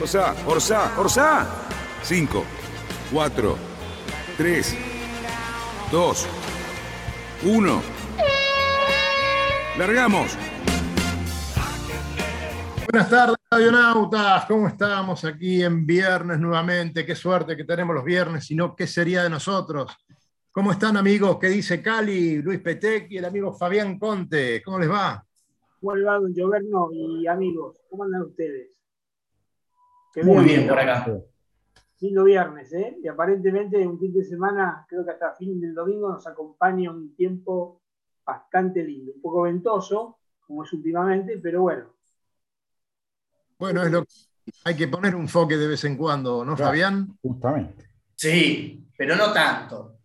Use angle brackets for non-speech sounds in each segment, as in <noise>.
Orsa, Orsa, Orsa. 5, 4, 3, 2, 1. Largamos. Buenas tardes, radionautas. ¿Cómo estamos aquí en viernes nuevamente? Qué suerte que tenemos los viernes, si no, ¿qué sería de nosotros? ¿Cómo están, amigos? ¿Qué dice Cali, Luis Petec y el amigo Fabián Conte? ¿Cómo les va? ¿Cómo le va, don Gioverno y amigos? ¿Cómo andan ustedes? Qué Muy bien, por acá. Lindo viernes, ¿eh? Y aparentemente un fin de semana, creo que hasta fin del domingo, nos acompaña un tiempo bastante lindo. Un poco ventoso, como es últimamente, pero bueno, bueno, es lo que hay que poner un foque de vez en cuando, ¿no, Fabián? Justamente. Sí, pero no tanto.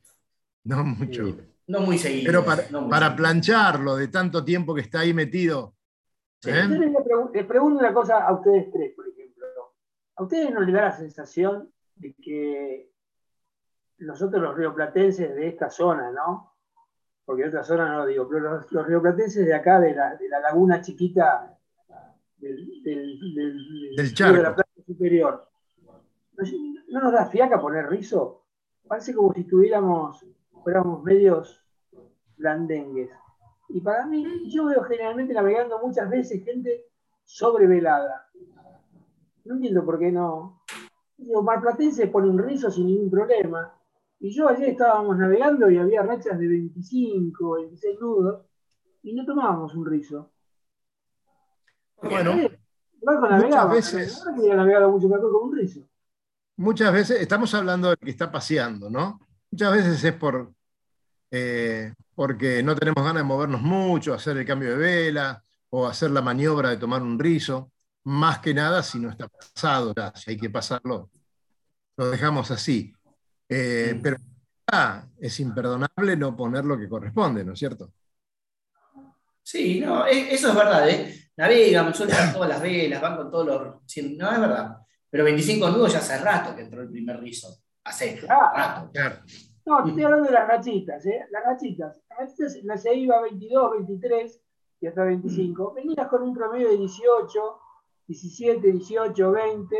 No mucho. no muy seguido. Pero para, plancharlo de tanto tiempo que está ahí metido. ¿eh? Les, pregunto una cosa a ustedes tres. ¿A ustedes no les da la sensación de que nosotros los rioplatenses de esta zona, ¿no? Porque de otra zona no lo digo, pero los, los rioplatenses de acá, de la, de la laguna chiquita del, charco. de la playa superior. ¿No, nos da fiaca poner rizo? Parece como si estuviéramos, fuéramos medios blandengues. Y para mí, yo veo generalmente navegando muchas veces gente sobrevelada. No entiendo por qué no. Digo, Marplatense pone un rizo sin ningún problema. Y yo ayer estábamos navegando y había rachas de 25, 26 nudos y no tomábamos un rizo. Bueno, muchas veces. Muchas veces, estamos hablando de que está paseando, ¿no? Muchas veces es por eh, porque no tenemos ganas de movernos mucho, hacer el cambio de vela o hacer la maniobra de tomar un rizo. Más que nada si no está pasado si hay que pasarlo, lo dejamos así. Eh, pero es imperdonable no poner lo que corresponde, ¿no es cierto? Sí, no, e, eso es verdad, ¿eh? Navegan, sueltan todas las velas, van con todos los. No, es verdad. Pero 25 nudos ya hace rato que entró el primer rizo. Hace rato. No, estoy hablando de las rachitas, ¿eh? Las rachitas. Las rachitas las se iba 22, 23 y hasta 25. Venías con un promedio de 18, 17, 18, 20.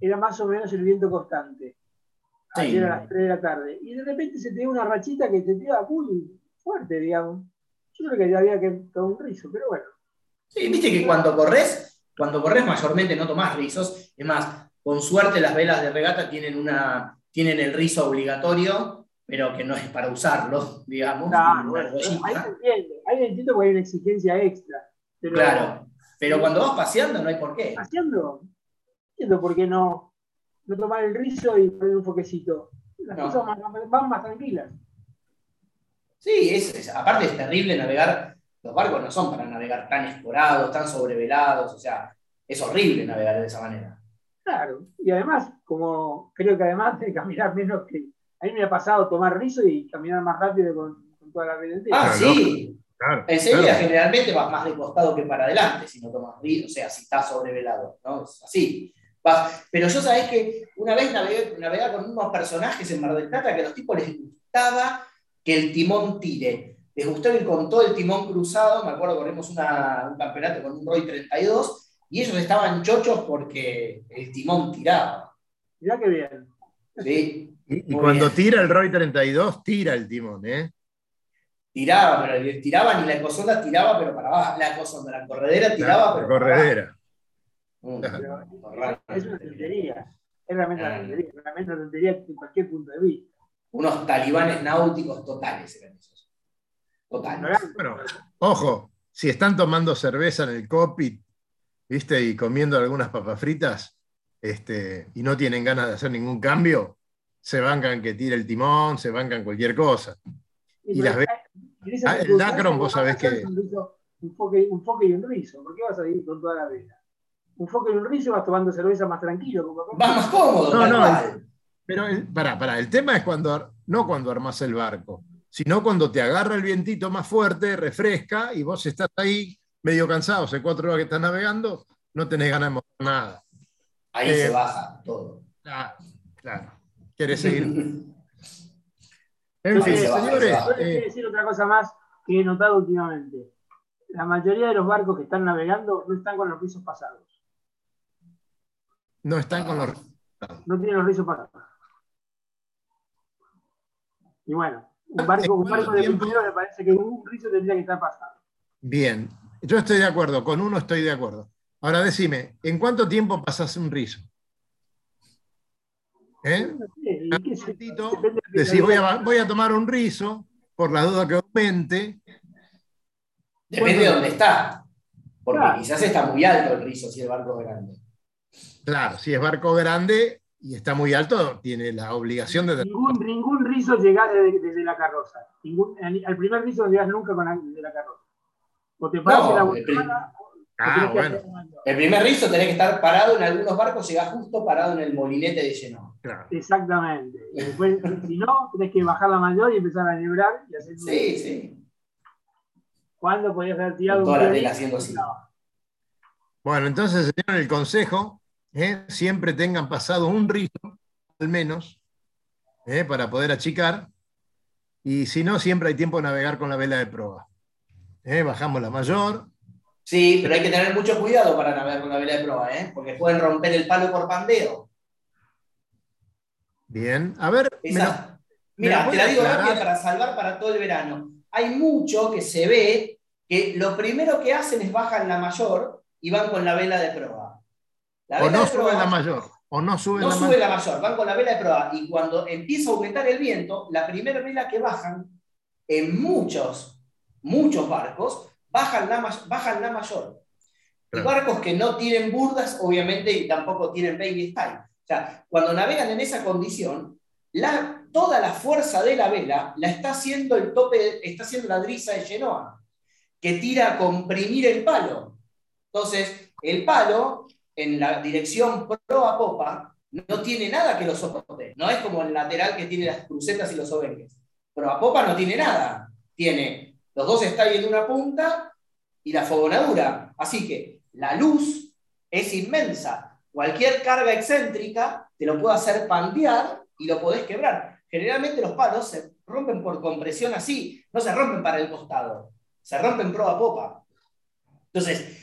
Era más o menos el viento constante. Ayer a las 3 de la tarde. Y de repente se te dio una rachita que te tiraba muy fuerte, digamos. Yo creo que ya había que tomar un rizo, pero bueno. Sí, viste que cuando corres, cuando corres mayormente no tomás rizos. Es más, con suerte las velas de regata tienen, una, tienen el rizo obligatorio, pero que no es para usarlo, digamos. Claro, ahí se entiende. Ahí entiendo porque hay una exigencia extra. claro, pero cuando vas paseando no hay por qué. Paseando, entiendo por qué no, no tomar el rizo y poner un foquecito. Las cosas van más tranquilas. Sí, es, aparte es terrible navegar, los barcos no son para navegar tan esporados, tan sobrevelados, o sea, es horrible navegar de esa manera. Claro, y además, como creo que además de caminar menos que... A mí me ha pasado tomar rizo y caminar más rápido con, toda la vida Ah, sí. Claro, en serio, generalmente vas más de costado que para adelante si no tomas o sea, si estás sobrevelado, ¿no? Es así. Pero yo sabés que una vez navegué, navegué con unos personajes en Mar del Plata que a los tipos les gustaba que el timón tire. Les gustó ir con todo el timón cruzado, me acuerdo corrimos un campeonato con un Roy 32 y ellos estaban chochos porque el timón tiraba. Mirá qué bien. Sí. Y, cuando tira el Roy 32, tira el timón, ¿eh? Tiraba, pero tiraba ni la ecosonda tiraba, pero para abajo. La ecosonda, la corredera tiraba, la, corredera. es una tontería. Es realmente una ah. tontería, realmente una tontería en cualquier punto de vista unos talibanes náuticos totales eran esos. Totales. Bueno, ojo, si están tomando cerveza en el cockpit, ¿viste? Y comiendo algunas papas fritas, este, y no tienen ganas de hacer ningún cambio, se bancan que tire el timón, se bancan cualquier cosa. Y, las ve... Ah, el Dacron, vos sabés que. Un foque, un foque y un rizo, ¿por qué vas a ir con toda la vela? un foco y un rizo vas tomando cerveza más tranquilo. Va más cómodo. No, no, pero para, para, el tema es cuando, no cuando armas el barco, sino cuando te agarra el vientito más fuerte, refresca y vos estás ahí medio cansado, hace cuatro horas que estás navegando, no tenés ganas de mover nada. Ahí se eh, baja todo. Claro, claro. ¿Quieres seguir? <laughs> en fin, señores. Eh, decir otra cosa más que he notado últimamente. La mayoría de los barcos que están navegando no están con los rizos pasados. No están con los No tienen los rizos pasados. Y bueno, un barco, un barco de crucero me parece que un rizo tendría que estar pasado. Bien, yo estoy de acuerdo, con uno estoy de acuerdo. Ahora decime, ¿en cuánto tiempo pasas un rizo? ¿Eh? Decís, voy a, voy a tomar un rizo por la duda que aumente. Depende de dónde está. Porque quizás está muy alto el rizo si el barco es grande. Claro, si es barco grande y está muy alto, tiene la obligación de. Ningún, ningún rizo llega desde, la carroza. Ningún, al primer rizo no llegas nunca con la, desde la carroza. O te paras la botana, Ah, bueno. El primer rizo tenés que estar parado en algunos barcos, llegás justo parado en el molinete de Exactamente. Y después, si no, tenés que bajar la mayor y empezar a librar y hacer. Sí, sí. ¿Cuándo podías haber tirado Toda la haciendo así. Bueno, entonces, señor, el consejo, ¿eh? siempre tengan pasado un rizo, al menos, ¿eh? para poder achicar. Y si no, siempre hay tiempo de navegar con la vela de proa. ¿eh? Bajamos la mayor, Sí, pero hay que tener mucho cuidado para navegar con la vela de proa, ¿eh? porque pueden romper el palo por pandeo. Bien, a ver. mira, te la digo rápido para salvar para todo el verano. Hay mucho que se ve que lo primero que hacen es bajan la mayor y van con la vela de proa. o no suben la mayor. O no suben no la, sube la mayor, van con la vela de proa. Y cuando empieza a aumentar el viento, la primera vela que bajan en muchos, muchos barcos bajan la, bajan la mayor. Y barcos que no tienen burdas, obviamente, y tampoco tienen baby style. Cuando navegan en esa condición, toda la fuerza de la vela la está haciendo el tope, está haciendo la drisa de Genoa, que tira a comprimir el palo. Entonces, el palo, en la dirección proa popa, no tiene nada que lo soporte. No es como el lateral que tiene las crucetas y los obenques. Proa popa no tiene nada. Tiene los dos están en una punta y la fogonadura. Así que la luz es inmensa. Cualquier carga excéntrica te lo puede hacer pandear y lo podés quebrar. Generalmente los palos se rompen por compresión así, no se rompen para el costado, se rompen proa popa. Entonces,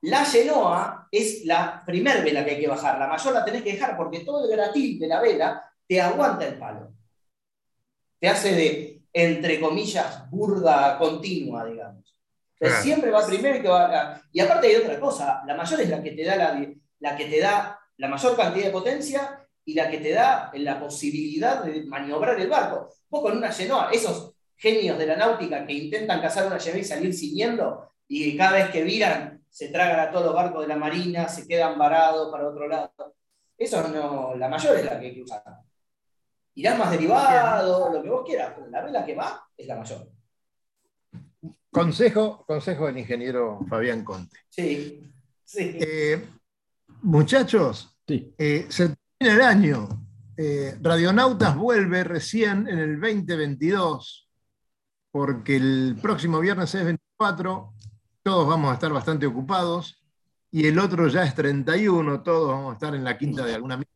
la Genoa es la primer vela que hay que bajar. La mayor la tenés que dejar porque todo el gratil de la vela te aguanta el palo. Te hace de entre comillas, burda continua, digamos. siempre va primero y que va Y aparte hay otra cosa, la mayor es la que te da la, la que te da la mayor cantidad de potencia y la que te da la posibilidad de maniobrar el barco. Vos con una Genoa, esos genios de la náutica que intentan cazar una Genoa y salir siguiendo, y cada vez que viran se tragan a todos los barcos de la marina, se quedan varados para otro lado. Eso no, la mayor es la que hay que usar irás más derivado, lo que vos quieras, la vela que va es la mayor. Consejo, consejo del ingeniero Fabián Conte. Sí, sí. Eh, muchachos, eh, se termina el año. Eh, Radionautas vuelve recién en el 2022, porque el próximo viernes es 24, todos vamos a estar bastante ocupados, y el otro ya es 31, todos vamos a estar en la quinta de algún amigo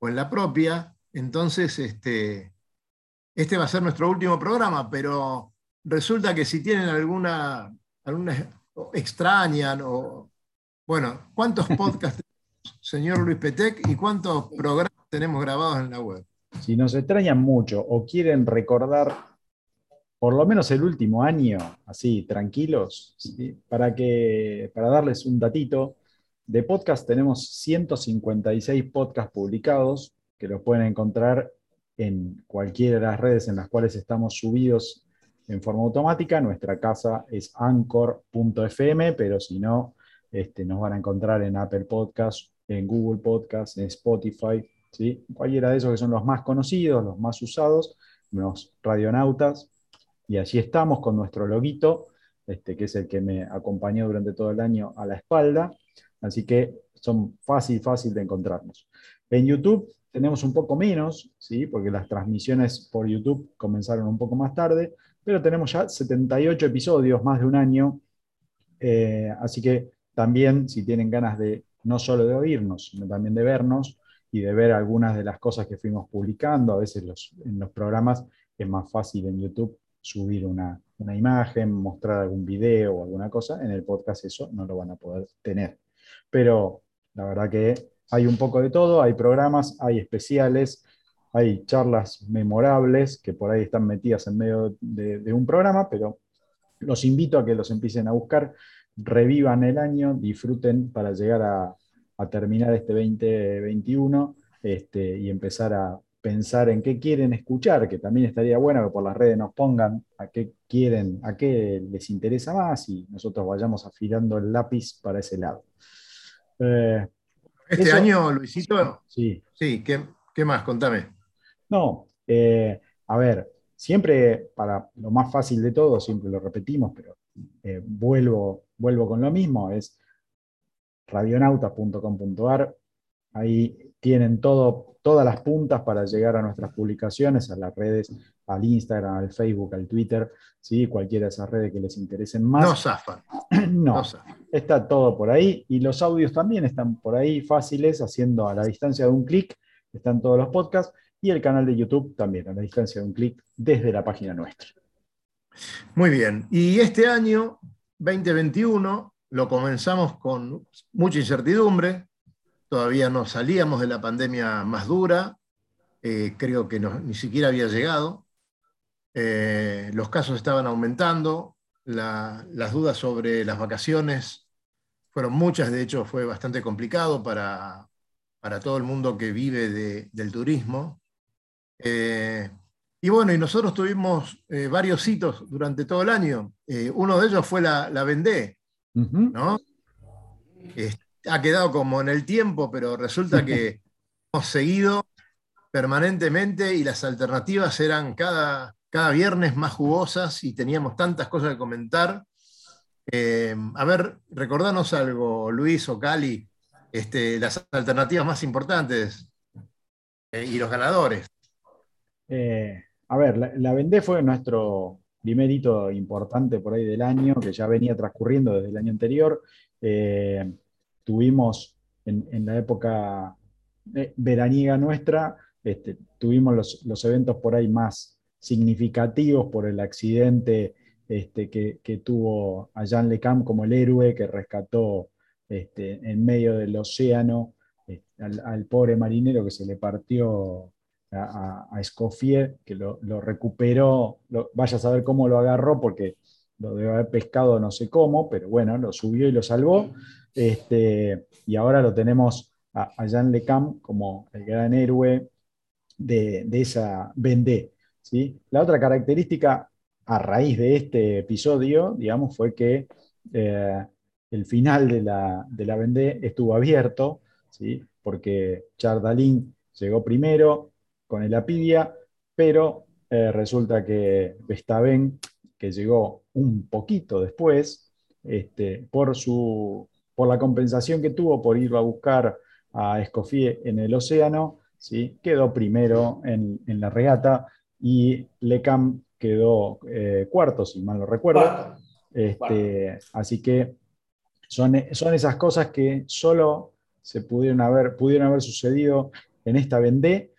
o en la propia. Entonces, este, este va a ser nuestro último programa, pero resulta que si tienen alguna, alguna extrañan o, bueno, ¿cuántos <laughs> podcasts tenemos, señor Luis Petec, y cuántos programas tenemos grabados en la web? Si nos extrañan mucho o quieren recordar por lo menos el último año, así, tranquilos, para, que, para darles un datito, de podcast tenemos 156 podcasts publicados, que los pueden encontrar en cualquiera de las redes en las cuales estamos subidos en forma automática. Nuestra casa es anchor.fm, pero si no, este, nos van a encontrar en Apple Podcasts, en Google Podcasts, en Spotify, ¿sí? cualquiera de esos que son los más conocidos, los más usados, los radionautas. Y allí estamos con nuestro loguito, este, que es el que me acompañó durante todo el año a la espalda. Así que son fácil, fácil de encontrarnos. En YouTube tenemos un poco menos, ¿sí? porque las transmisiones por YouTube comenzaron un poco más tarde, pero tenemos ya 78 episodios, más de un año. Eh, así que también, si tienen ganas de no solo de oírnos, sino también de vernos y de ver algunas de las cosas que fuimos publicando, a veces en los programas es más fácil en YouTube subir una, una imagen, mostrar algún video o alguna cosa, en el podcast eso no lo van a poder tener. Pero la verdad que hay un poco de todo, hay programas, hay especiales, hay charlas memorables que por ahí están metidas en medio de, un programa, pero los invito a que los empiecen a buscar, revivan el año, disfruten para llegar a, terminar este 2021 este, y empezar a pensar en qué quieren escuchar, que también estaría bueno que por las redes nos pongan a qué quieren, a qué les interesa más y nosotros vayamos afilando el lápiz para ese lado. Eh, este año, Luisito, sí, sí ¿qué, más? Contame. No, eh, a ver, siempre para lo más fácil de todo, siempre lo repetimos, pero eh, vuelvo, vuelvo con lo mismo, es radionauta.com.ar, ahí tienen todo, todas las puntas para llegar a nuestras publicaciones, a las redes, al Instagram, al Facebook, al Twitter, ¿sí? cualquiera de esas redes que les interesen más. No zafan. <clears throat> no, está todo por ahí y los audios también están por ahí fáciles, haciendo a la distancia de un clic, están todos los podcasts y el canal de YouTube también a la distancia de un clic desde la página nuestra. Muy bien, y este año 2021 lo comenzamos con mucha incertidumbre, todavía no salíamos de la pandemia más dura, eh, creo que ni siquiera había llegado, eh, los casos estaban aumentando, las dudas sobre las vacaciones fueron muchas, de hecho fue bastante complicado para, para todo el mundo que vive del turismo. Eh, y bueno, y nosotros tuvimos varios hitos durante todo el año. uno de ellos fue la, la Vendée, ¿no? ha quedado como en el tiempo, pero resulta que <laughs> hemos seguido permanentemente y las alternativas eran cada, cada viernes más jugosas y teníamos tantas cosas que comentar. Eh, a ver, recordanos algo, Luis o Cali, este, las alternativas más importantes eh, y los ganadores. Eh, a ver, la, la, Vendée fue nuestro primer hito importante por ahí del año, que ya venía transcurriendo desde el año anterior. Tuvimos en, la época veraniega nuestra, este, tuvimos los, eventos por ahí más significativos por el accidente este, que, tuvo a Jean Lecam como el héroe que rescató este, en medio del océano al, pobre marinero que se le partió a, Escoffier, que lo, recuperó, vaya a saber cómo lo agarró porque lo debe haber pescado no sé cómo, pero bueno, lo subió y lo salvó. Este, y ahora lo tenemos a, Jean Lecam como el gran héroe de, esa Vendée. ¿sí? La otra característica a raíz de este episodio, digamos, fue que eh, el final de la, de la Vendée estuvo abierto, ¿sí? porque Chardalin llegó primero con el Apidia, pero eh, resulta que Vestaven, que llegó un poquito después, este, por su por la compensación que tuvo por ir a buscar a Escoffier en el océano, ¿sí? quedó primero en, la regata y Lecam quedó eh, cuarto, si mal no recuerdo. Este, así que son, son esas cosas que solo se pudieron haber, pudieron haber sucedido en esta Vendée.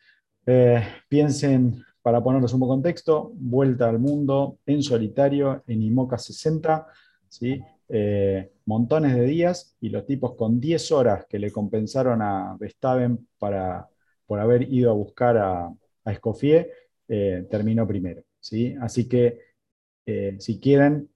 Eh, piensen, para ponerles un poco contexto, Vuelta al Mundo en solitario en IMOCA 60, ¿sí? Eh, montones de días y los tipos con 10 horas que le compensaron a Vestaven para, por haber ido a buscar a, Escoffier, eh, terminó primero. ¿sí? Así que si quieren,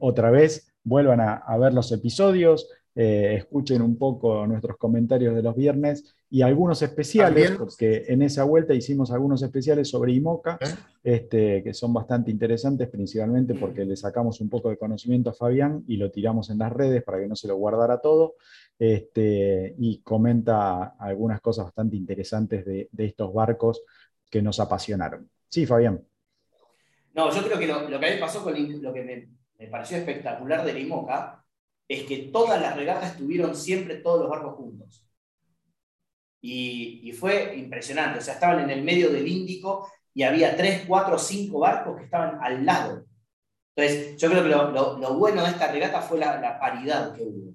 otra vez, vuelvan a ver los episodios, escuchen un poco nuestros comentarios de los viernes y algunos especiales, porque en esa vuelta hicimos algunos especiales sobre IMOCA, ¿Eh? este, que son bastante interesantes, principalmente porque le sacamos un poco de conocimiento a Fabián y lo tiramos en las redes para que no se lo guardara todo, este, y comenta algunas cosas bastante interesantes de, estos barcos que nos apasionaron. Sí, Fabián. No, yo creo que lo, que a mí pasó con lo que me, me pareció espectacular de IMOCA es que todas las regatas estuvieron siempre todos los barcos juntos. Y, fue impresionante, o sea, estaban en el medio del Índico y había tres, cuatro, cinco barcos que estaban al lado. Entonces, yo creo que lo, bueno de esta regata fue la, paridad que hubo.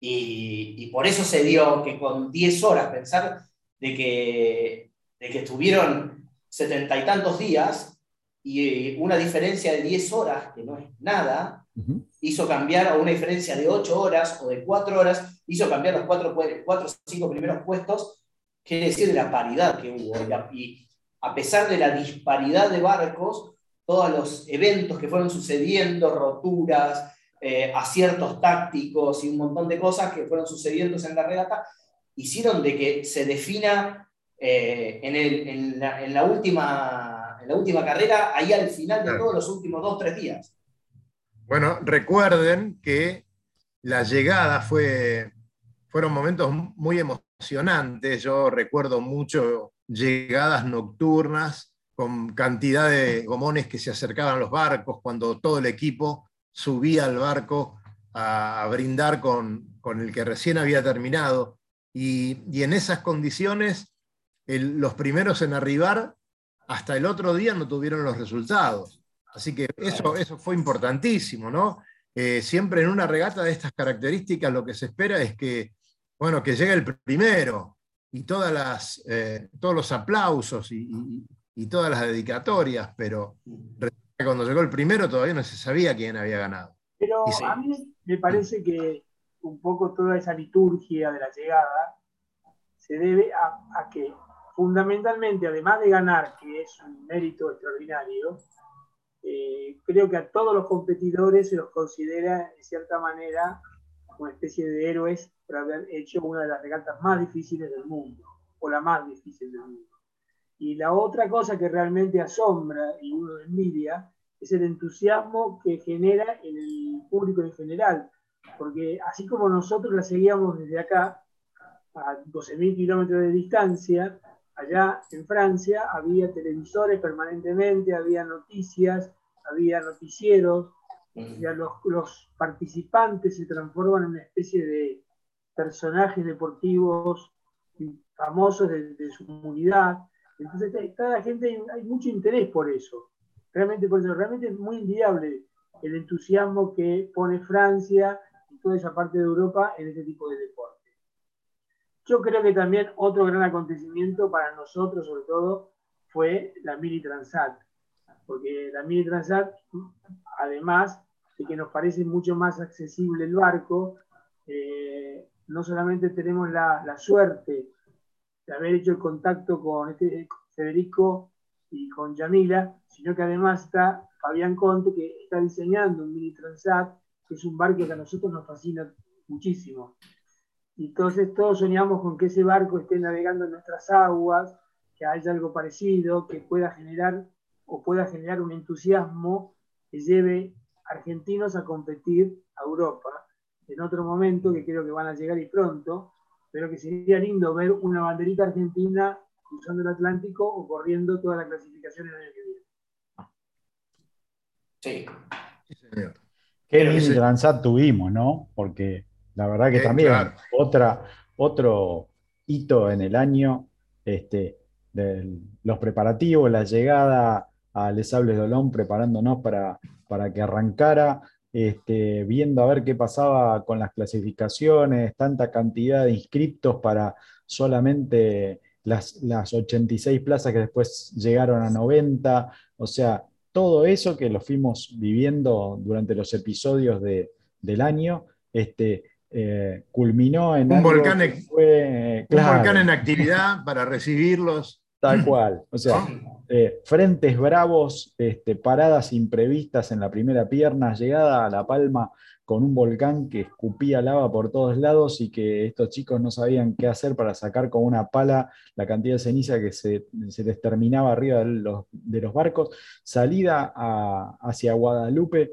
Y, por eso se dio que con 10 horas, pensar de que, de que estuvieron setenta y tantos días y una diferencia de 10 horas, que no es nada, hizo cambiar a una diferencia de 8 horas o de 4 horas, hizo cambiar los 4 cuatro, o 5 primeros puestos, quiere decir de la paridad que hubo. Y a pesar de la disparidad de barcos, todos los eventos que fueron sucediendo, roturas, eh, aciertos tácticos y un montón de cosas que fueron sucediendo en la regata, hicieron de que se defina eh, en, el, en, la, en, la, última, en la última carrera, ahí al final de todos los últimos dos, tres días. Bueno, recuerden que la llegada fue, fueron momentos muy emocionantes. Yo recuerdo mucho llegadas nocturnas con cantidad de gomones que se acercaban a los barcos cuando todo el equipo subía al barco a, brindar con, el que recién había terminado. Y, en esas condiciones, los primeros en arribar hasta el otro día no tuvieron los resultados. Así que eso, eso fue importantísimo, ¿no? Eh, siempre en una regata de estas características lo que se espera es que, bueno, que llegue el primero y todas las, eh, todos los aplausos y, todas las dedicatorias, pero cuando llegó el primero todavía no se sabía quién había ganado. Pero a mí me parece que un poco toda esa liturgia de la llegada se debe a que fundamentalmente, además de ganar, que es un mérito extraordinario, eh, creo que a todos los competidores se los considera, de cierta manera, una especie de héroes por haber hecho una de las regatas más difíciles del mundo, o la más difícil del mundo. Y la otra cosa que realmente asombra y uno envidia es el entusiasmo que genera en el público en general, porque así como nosotros la seguíamos desde acá, a 12.000 kilómetros de distancia, allá en Francia había televisores permanentemente, había noticias, había noticieros, los, participantes se transforman en una especie de personajes deportivos famosos de, su comunidad. Entonces, cada gente, hay mucho interés por eso. Realmente, por eso, realmente es muy inviable el entusiasmo que pone Francia y toda esa parte de Europa en este tipo de deporte. Yo creo que también otro gran acontecimiento para nosotros, sobre todo, fue la Mini Transat, porque la Mini Transat, además de que nos parece mucho más accesible el barco, eh, no solamente tenemos la, suerte de haber hecho el contacto con este Federico y con Yamila, sino que además está Fabián Conte, que está diseñando un Mini Transat, que es un barco que a nosotros nos fascina muchísimo. Entonces todos soñamos con que ese barco esté navegando en nuestras aguas, que haya algo parecido, que pueda generar o pueda generar un entusiasmo que lleve argentinos a competir a Europa en otro momento, que creo que van a llegar y pronto, pero que sería lindo ver una banderita argentina cruzando el Atlántico o corriendo toda la clasificación el año que viene. Sí. sí señor. Qué mini transat tuvimos, ¿no? Porque la verdad que eh, también otra, otro hito en el año, este, los preparativos, la llegada a Les Sables Dolón, preparándonos para, para que arrancara, este, viendo a ver qué pasaba con las clasificaciones, tanta cantidad de inscriptos para solamente las, las 86 plazas que después llegaron a 90, o sea, todo eso que lo fuimos viviendo durante los episodios de, del año, este, eh, culminó en un, volcán, fue, un volcán en actividad para recibirlos. Tal cual. O sea, eh, frentes bravos, este, paradas imprevistas en la primera pierna, llegada a La Palma con un volcán que escupía lava por todos lados y que estos chicos no sabían qué hacer para sacar con una pala la cantidad de ceniza que se, les terminaba arriba de los, de los barcos. Salida hacia Guadalupe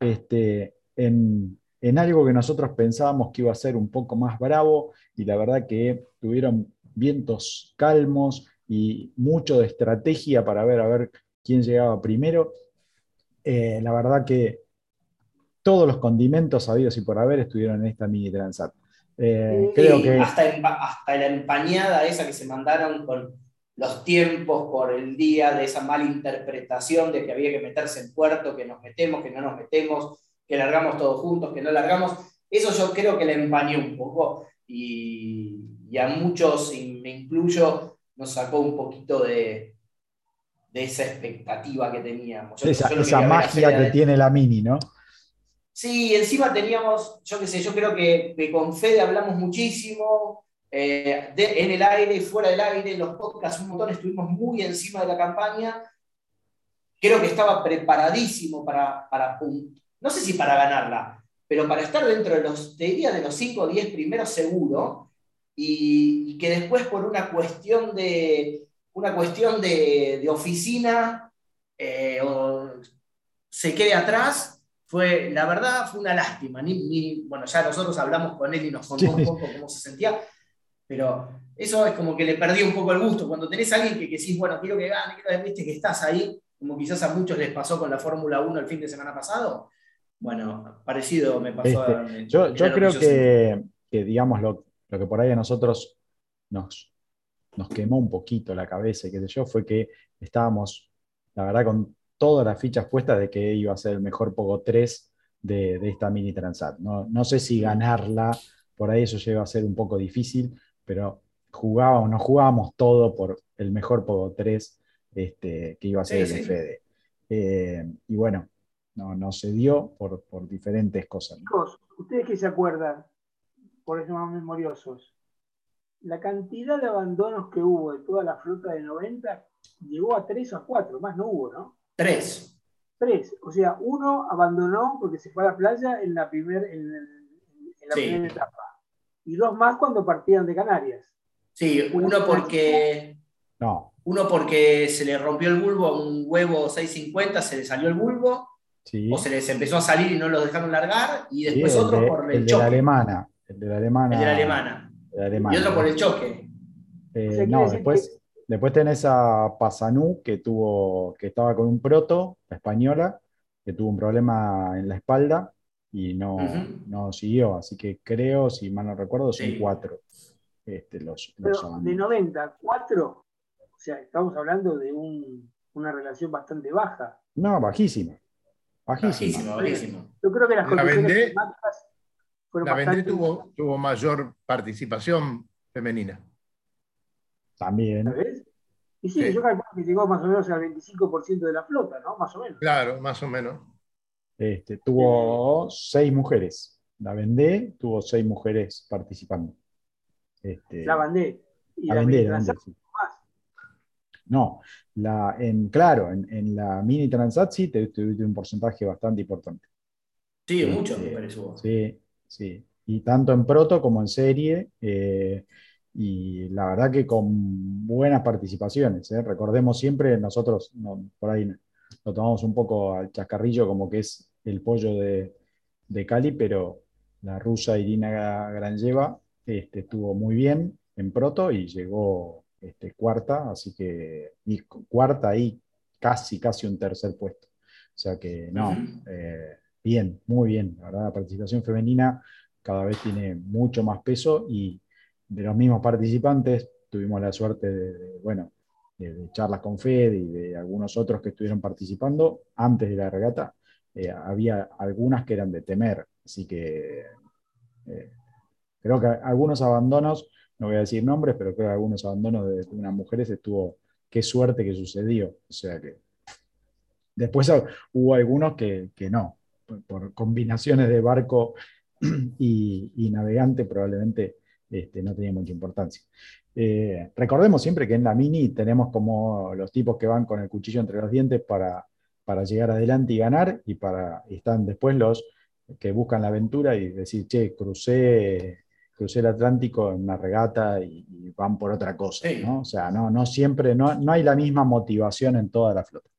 este, en, en algo que nosotros pensábamos que iba a ser un poco más bravo y la verdad que tuvieron vientos calmos y mucho de estrategia para ver a ver quién llegaba primero. Eh, la verdad que todos los condimentos sabidos y por haber estuvieron en esta mini Transat. Eh, creo que... hasta, hasta la empañada esa que se mandaron con los tiempos por el día, de esa mala interpretación de que había que meterse en puerto, que nos metemos, que no nos metemos, que largamos todos juntos, que no largamos. Eso yo creo que le empañó un poco y, y a muchos, y me incluyo, nos sacó un poquito de, de esa expectativa que teníamos. esa, magia que tiene la Mini, ¿no? Sí, encima teníamos, yo qué sé, yo creo que, con Fede hablamos muchísimo, eh, en el aire y fuera del aire, los podcasts un montón, estuvimos muy encima de la campaña. Creo que estaba preparadísimo para, para no sé si para ganarla, pero para estar dentro de los, te diría, de los 5 o 10 primeros seguro, y, y, que después por una cuestión de, una cuestión de, oficina eh, o se quede atrás, fue, la verdad, fue una lástima. Ni, bueno, ya nosotros hablamos con él y nos contó un poco cómo se sentía, pero eso es como que le perdí un poco el gusto. Cuando tenés a alguien que, que decís, bueno, quiero que gane, quiero que que estás ahí, como quizás a muchos les pasó con la Fórmula 1 el fin de semana pasado, bueno, parecido me pasó. Este, yo, creo que, que, digamos, lo, lo que por ahí a nosotros nos, nos quemó un poquito la cabeza, qué sé yo, fue que estábamos, la verdad, con todas las fichas puestas de que iba a ser el mejor Pogo 3 de, esta mini Transat. No, sé si ganarla, por ahí eso llega a ser un poco difícil, pero jugábamos, nos jugábamos todo por el mejor Pogo 3 este, que iba a ser el Fede. Eh, y bueno, no, no se dio por, diferentes cosas. Chicos, ustedes que se acuerdan, por eso más memoriosos, la cantidad de abandonos que hubo de toda la flota de 90 llegó a 3 o 4, más no hubo, ¿no? 3. 3. O sea, uno abandonó porque se fue a la playa en la, primer, en, la primera etapa. Y dos más cuando partían de Canarias. Sí, uno porque. No. Uno porque se le rompió el bulbo a un huevo 650, se le salió el bulbo. Sí. O se les empezó a salir y no lo dejaron largar. Y después otro por el, el de la alemana. El de la alemana. El de la alemana y otro por el choque. Eh, no, después, después tenés a Pasanú, que, tuvo, que estaba con un proto, la española, que tuvo un problema en la espalda y no, no siguió. Así que creo, si mal no recuerdo, son cuatro. Este, los, de 90, cuatro. O sea, estamos hablando de una relación bastante baja. No, bajísima. Bajísima. bajísima, Yo creo que las condiciones la Vendée tuvo, tuvo mayor participación femenina. También. ¿Sabes? Y sí, yo calculo que llegó más o menos al 25% de la flota, ¿no? Más o menos. Claro, más o menos. Este, tuvo seis mujeres. La Vendée tuvo seis mujeres participando. Este, la Vendée. la, Vendée, la Vendée sí. No, la, en, claro, en, la mini Transat sí tuviste un porcentaje bastante importante. Sí, mucho, me parece. Sí, sí. Y tanto en proto como en serie. Eh, y la verdad que con buenas participaciones. ¿eh? Recordemos siempre, nosotros por ahí lo tomamos un poco al chascarrillo como que es el pollo de, Cali, pero la rusa Irina Granjeva este, estuvo muy bien en proto y llegó este, cuarta, así que cuarta y casi, casi un tercer puesto. O sea que no, bien, muy bien. La verdad, la participación femenina cada vez tiene mucho más peso y de los mismos participantes tuvimos la suerte de, bueno, de, charlas con Fed y de algunos otros que estuvieron participando antes de la regata. Eh, había algunas que eran de temer, así que eh, creo que algunos abandonos, no voy a decir nombres, pero creo que algunos abandonos de, unas mujeres estuvo, qué suerte que sucedió. O sea que después hubo algunos que, que no, por, combinaciones de barco <clears throat> y, navegante probablemente este, no tenía mucha importancia. Eh, recordemos siempre que en la mini tenemos como los tipos que van con el cuchillo entre los dientes para, para llegar adelante y ganar, y para, están después los que buscan la aventura y decir, che, crucé, crucé el Atlántico en una regata y, van por otra cosa. ¿no? O sea, no, no siempre, no, no, hay la misma motivación en toda la flota.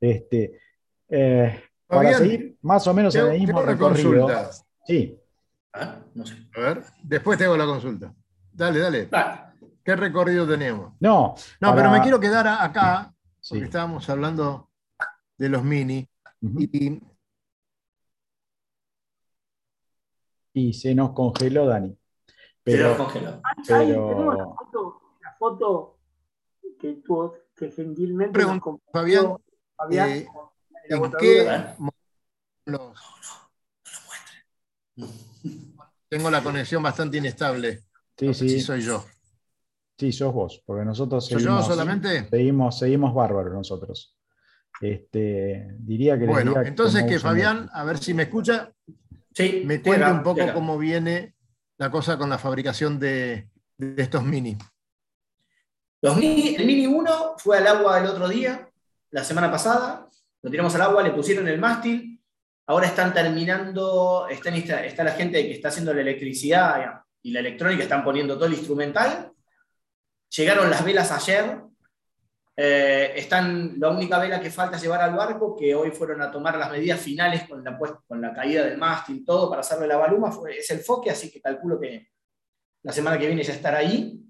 Este, eh, para seguir más o menos en el mismo recorrido. Consulta. Sí. Ah, no sé. A ver, después tengo la consulta. Dale, dale. ¿Qué recorrido tenemos? No. No, pero me quiero quedar acá, porque estábamos hablando de los mini. Y Y se nos congeló, Dani. se nos congeló. Pero... la, foto, la foto que, tuvo, que gentilmente Pregunto, Fabián, Fabián eh, ¿en qué los... Tengo la conexión bastante inestable. Sí, sí. soy yo. Sí, sos vos, porque nosotros seguimos, yo solamente? seguimos, seguimos bárbaros nosotros. Este, diría que bueno, entonces que Fabián, a ver si me escucha, sí, me cuente un poco cómo viene la cosa con la fabricación de, estos mini. Los mini. El Mini 1 fue al agua el otro día, la semana pasada, lo tiramos al agua, le pusieron el mástil, ahora están terminando, está, está la gente que está haciendo la electricidad y la electrónica, están poniendo todo el instrumental, Llegaron las velas ayer. Eh, están, la única vela que falta llevar al barco, que hoy fueron a tomar las medidas finales con la, con la caída del mástil, todo para hacerle la baluma, es el foque, así que calculo que la semana que viene ya estará ahí.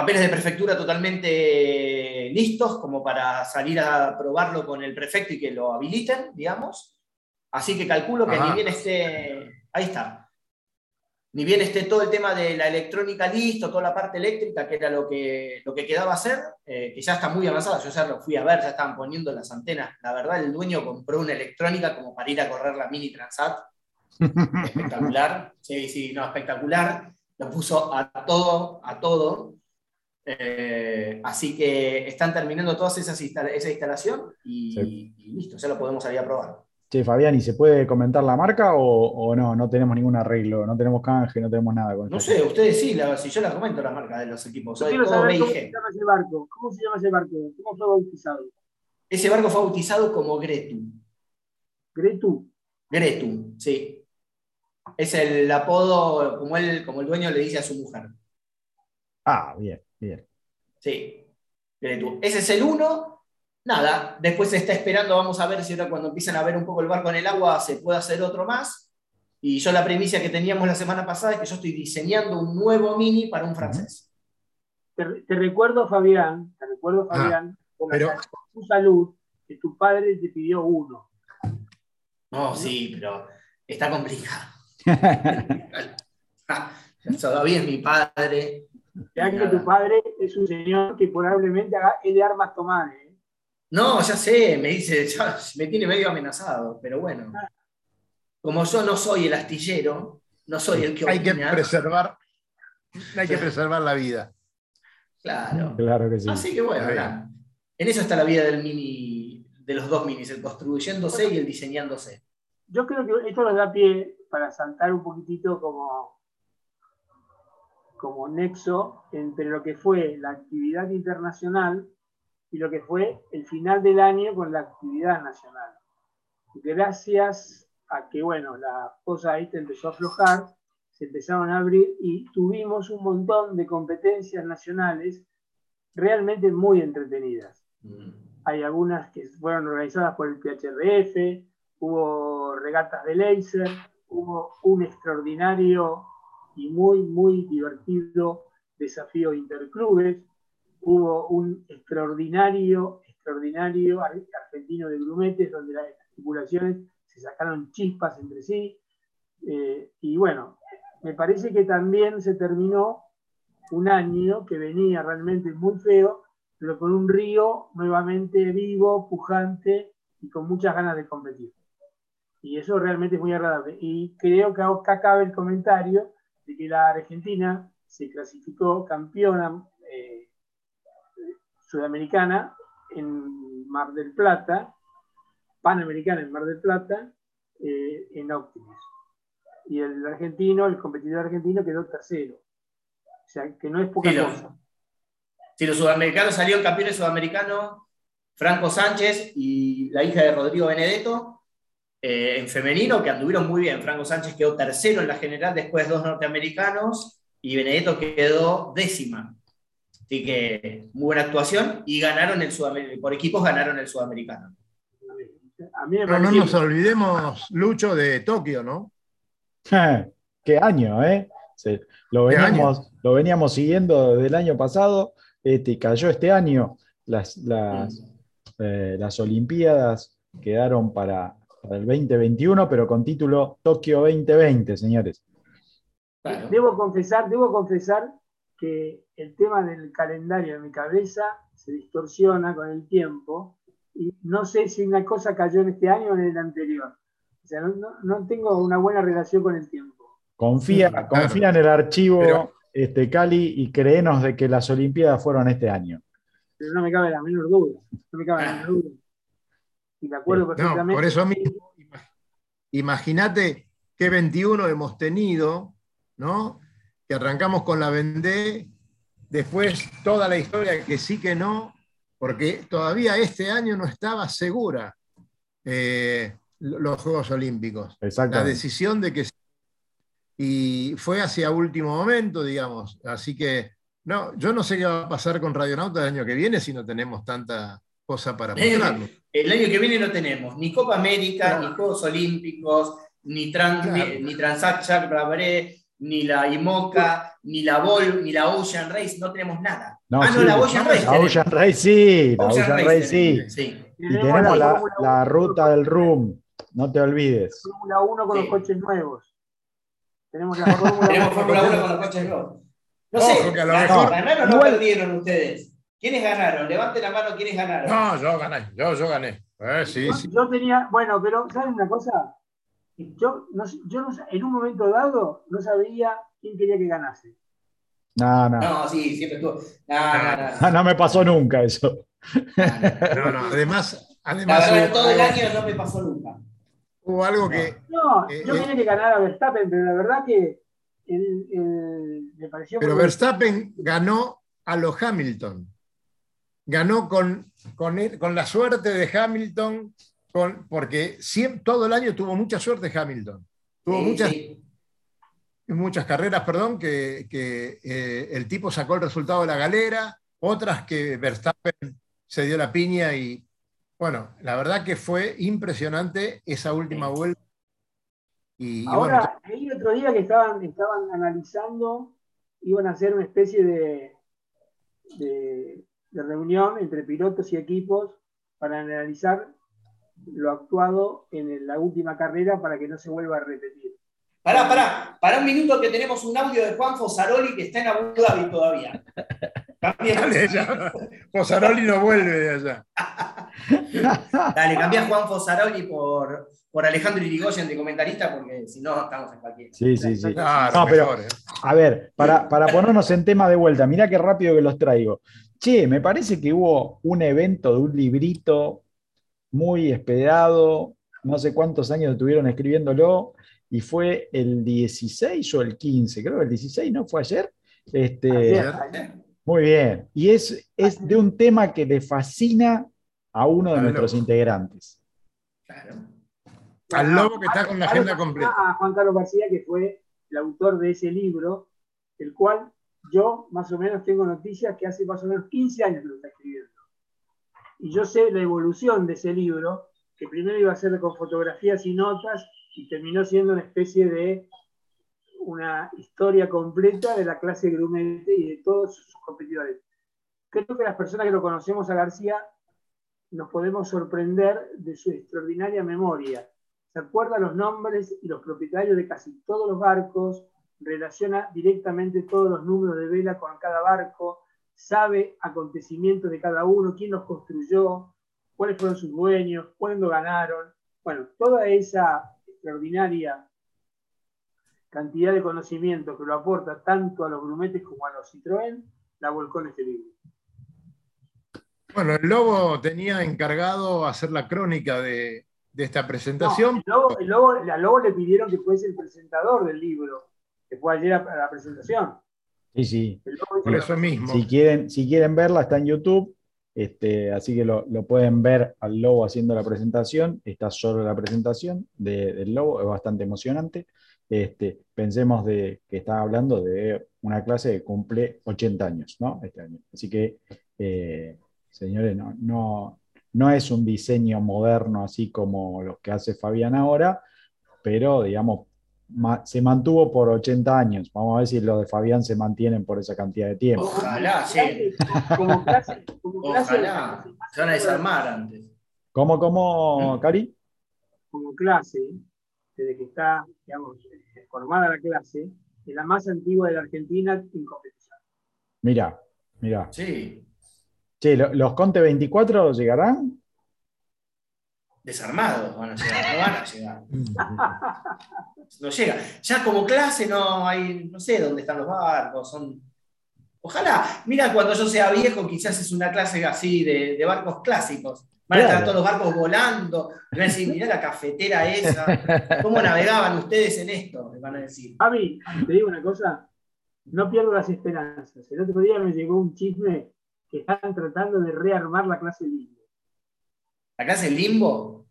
Papeles de prefectura totalmente listos, como para salir a probarlo con el prefecto y que lo habiliten, digamos. Así que calculo que ni bien esté. Ahí está ni bien esté todo el tema de la electrónica listo, toda la parte eléctrica, que era lo que, lo que quedaba hacer, eh, que ya está muy avanzada, yo ya lo fui a ver, ya estaban poniendo las antenas. La verdad, el dueño compró una electrónica como para ir a correr la Mini Transat. <laughs> espectacular, sí, sí, no, espectacular. Lo puso a todo, a todo. Eh, así que están terminando todas esas esa instalación y, y listo, ya lo podemos salir a probar. Che, Fabián, ¿y se puede comentar la marca o, no? No tenemos ningún arreglo, no tenemos canje, no tenemos nada con No sé, ustedes sí, si yo la comento la marca de los equipos. quiero saber cómo se llama ese barco. ¿Cómo se llama ese barco? ¿Cómo fue bautizado? Ese barco fue bautizado como Gretu. ¿Gretu? Gretu, sí. Es el apodo, como, él, como el dueño le dice a su mujer. Ah, bien, bien. Sí. Ese es el uno nada, después se está esperando, vamos a ver si ahora cuando empiezan a ver un poco el barco en el agua se puede hacer otro más. Y yo la premisa que teníamos la semana pasada es que yo estoy diseñando un nuevo mini para un francés. Te, recuerdo, Fabián, te recuerdo, ah, Fabián, con tu salud, que tu padre te pidió uno. No, sí, pero está complicado. <laughs> <laughs> Todavía es mi padre. Ya que tu padre es un señor que probablemente haga el de armas tomar. ¿eh? No, ya sé, me dice, ya, me tiene medio amenazado, pero bueno. Como yo no soy el astillero, no soy el que Hay que preservar, hay que preservar la vida. Claro. Claro que sí. Así que bueno, en eso está la vida del mini, de los dos minis, el construyéndose y el diseñándose. Yo creo que esto nos da pie para saltar un poquitito como, como nexo entre lo que fue la actividad internacional y lo que fue el final del año con la actividad nacional. Gracias a que, bueno, la cosa esta empezó a aflojar, se empezaron a abrir y tuvimos un montón de competencias nacionales realmente muy entretenidas. Mm. Hay algunas que fueron organizadas por el PHRF, hubo regatas de laser, hubo un extraordinario y muy, muy divertido desafío interclubes, hubo un extraordinario, extraordinario argentino de grumetes, donde las articulaciones se sacaron chispas entre sí. Eh, y bueno, me parece que también se terminó un año que venía realmente muy feo, pero con un río nuevamente vivo, pujante y con muchas ganas de competir. Y eso realmente es muy agradable. Y creo que acá cabe el comentario de que la Argentina se clasificó campeona sudamericana en Mar del Plata, panamericana en Mar del Plata, eh, en Optimus. Y el argentino, el competidor argentino quedó tercero. O sea, que no es poca cosa. Sí, los sudamericanos salieron campeones sudamericanos, Franco Sánchez y la hija de Rodrigo Benedetto, eh, en femenino, que anduvieron muy bien. Franco Sánchez quedó tercero en la general, después dos norteamericanos, y Benedetto quedó décima. Así que muy buena actuación y ganaron el Sudamericano, por equipos ganaron el Sudamericano. Pero no nos olvidemos, Lucho, de Tokio, ¿no? <laughs> Qué año, ¿eh? lo, veníamos, lo veníamos siguiendo desde el año pasado, este, cayó este año. Las, las, eh, las Olimpiadas quedaron para, para el 2021, pero con título Tokio 2020, señores. Debo confesar, debo confesar que el tema del calendario en mi cabeza se distorsiona con el tiempo y no sé si una cosa cayó en este año o en el anterior. O sea, no, tengo una buena relación con el tiempo. Confía, confía en el archivo este, Cali y créenos de que las Olimpiadas fueron este año. Pero no me cabe la menor duda. No me cabe la menor duda. Y me acuerdo perfectamente. por eso mismo, imagínate qué 21 hemos tenido, ¿no? Que arrancamos con la Vendée, después toda la historia que sí que no, porque todavía este año no estaba segura eh, los Juegos Olímpicos. La decisión de que y fue hacia último momento, digamos. Así que, no, yo no sé qué va a pasar con Radionauta el año que viene si no tenemos tanta cosa para mostrarlo. El año que viene no tenemos ni Copa América, ni Juegos Olímpicos, ni, trans, ni, Brabré, ni la IMOCA, ni la Vol, ni la Ocean Race, no tenemos nada. ah, no, la Ocean Race. La Ocean Race sí, la Ocean, Race, sí. Y tenemos la, la, ruta del RUM, no te olvides. Fórmula 1 con los coches nuevos. Tenemos la <laughs> Fórmula 1 con los coches nuevos. No sé, ¿ganaron o no perdieron ustedes? ¿Quiénes ganaron? Levanten la mano, ¿quiénes ganaron? No, yo gané, yo, yo gané. Eh, sí, sí. Yo tenía, bueno, pero ¿saben una cosa? Yo, no, yo no, en un momento dado no sabía quién quería que ganase. No, no. No, sí, siempre estuvo. No, no, no. no <laughs> me pasó nunca eso. No, no, además. además la verdad, todo el año no me pasó nunca. Hubo algo que. No, yo quería que ganara Verstappen, pero la verdad que me pareció. Pero Verstappen ganó a los Hamilton. Ganó con, con, la suerte de Hamilton, con, porque todo el año tuvo mucha suerte Hamilton. Tuvo muchas, muchas carreras, perdón, que, eh, el tipo sacó el resultado de la galera, otras que Verstappen se dio la piña y, bueno, la verdad que fue impresionante esa última vuelta. Y, Ahora, el otro día que estaban, estaban analizando, iban a hacer una especie de, de, reunión entre pilotos y equipos para analizar lo actuado en la última carrera para que no se vuelva a repetir. Pará, pará, para un minuto que tenemos un audio de Juan Fosaroli que está en Abu Dhabi todavía. <laughs> Fosaroli no vuelve de allá. <laughs> Dale, cambia Juan Fosaroli por, por Alejandro Irigoyen de comentarista, porque si no, estamos en cualquier. Sí, sí, sí. ¿eh? a ver, para, para ponernos en tema de vuelta, mirá qué rápido que los traigo. Che, me parece que hubo un evento de un librito muy esperado, no sé cuántos años estuvieron escribiéndolo, y fue el 16 o el 15, creo que el 16, ¿no? ¿Fue ayer? Este, Muy bien. Y es, es de un tema que le fascina a uno de nuestros integrantes. Claro. Al lobo que está con la agenda completa. A Juan Carlos García, que fue el autor de ese libro, el cual yo más o menos tengo noticias que hace más o menos 15 años que lo está escribiendo. Y yo sé la evolución de ese libro, que primero iba a ser con fotografías y notas, y terminó siendo una especie de una historia completa de la clase Grumete y de todos sus competidores. Creo que las personas que lo conocemos a García nos podemos sorprender de su extraordinaria memoria. Se acuerda los nombres y los propietarios de casi todos los barcos, relaciona directamente todos los números de vela con cada barco, sabe acontecimientos de cada uno, quién los construyó, cuáles fueron sus dueños, cuándo ganaron. Bueno, toda esa extraordinaria cantidad de conocimiento que lo aporta tanto a los grumetes como a los Citroën, la volcó en este libro. Bueno, el Lobo tenía encargado hacer la crónica de, esta presentación. el, lobo, el, lobo, le pidieron que fuese el presentador del libro, que fue ayer a, la presentación. Sí, sí. Por eso mismo. Si quieren, si quieren verla, está en YouTube. Este, así que lo, pueden ver al lobo haciendo la presentación. Está solo la presentación del lobo, es bastante emocionante. Este, pensemos de que está hablando de una clase que cumple 80 años, ¿no? Este año. Así que, eh, señores, no, no, es un diseño moderno así como los que hace Fabián ahora, pero, digamos, se mantuvo por 80 años. Vamos a ver si los de Fabián se mantienen por esa cantidad de tiempo. Ojalá, sí. Como clase, como clase Ojalá. Se van a desarmar antes. ¿Cómo, cómo, Cari? como clase, desde que está, digamos, formada la clase, es la más antigua de la Argentina en competición. Mira, mira. Sí. Che, ¿los Conte 24 llegarán? Desarmados van a llegar, no van a llegar. <laughs> no llega. Ya como clase no hay, no sé dónde están los barcos, son Ojalá, mira, cuando yo sea viejo, quizás es una clase así de, barcos clásicos. Van a estar todos los barcos volando. Van a decir, mirá la cafetera esa. ¿Cómo navegaban ustedes en esto? Me van a decir. A mí, te digo una cosa, no pierdo las esperanzas. El otro día me llegó un chisme que están tratando de rearmar la clase limbo. ¿La clase limbo?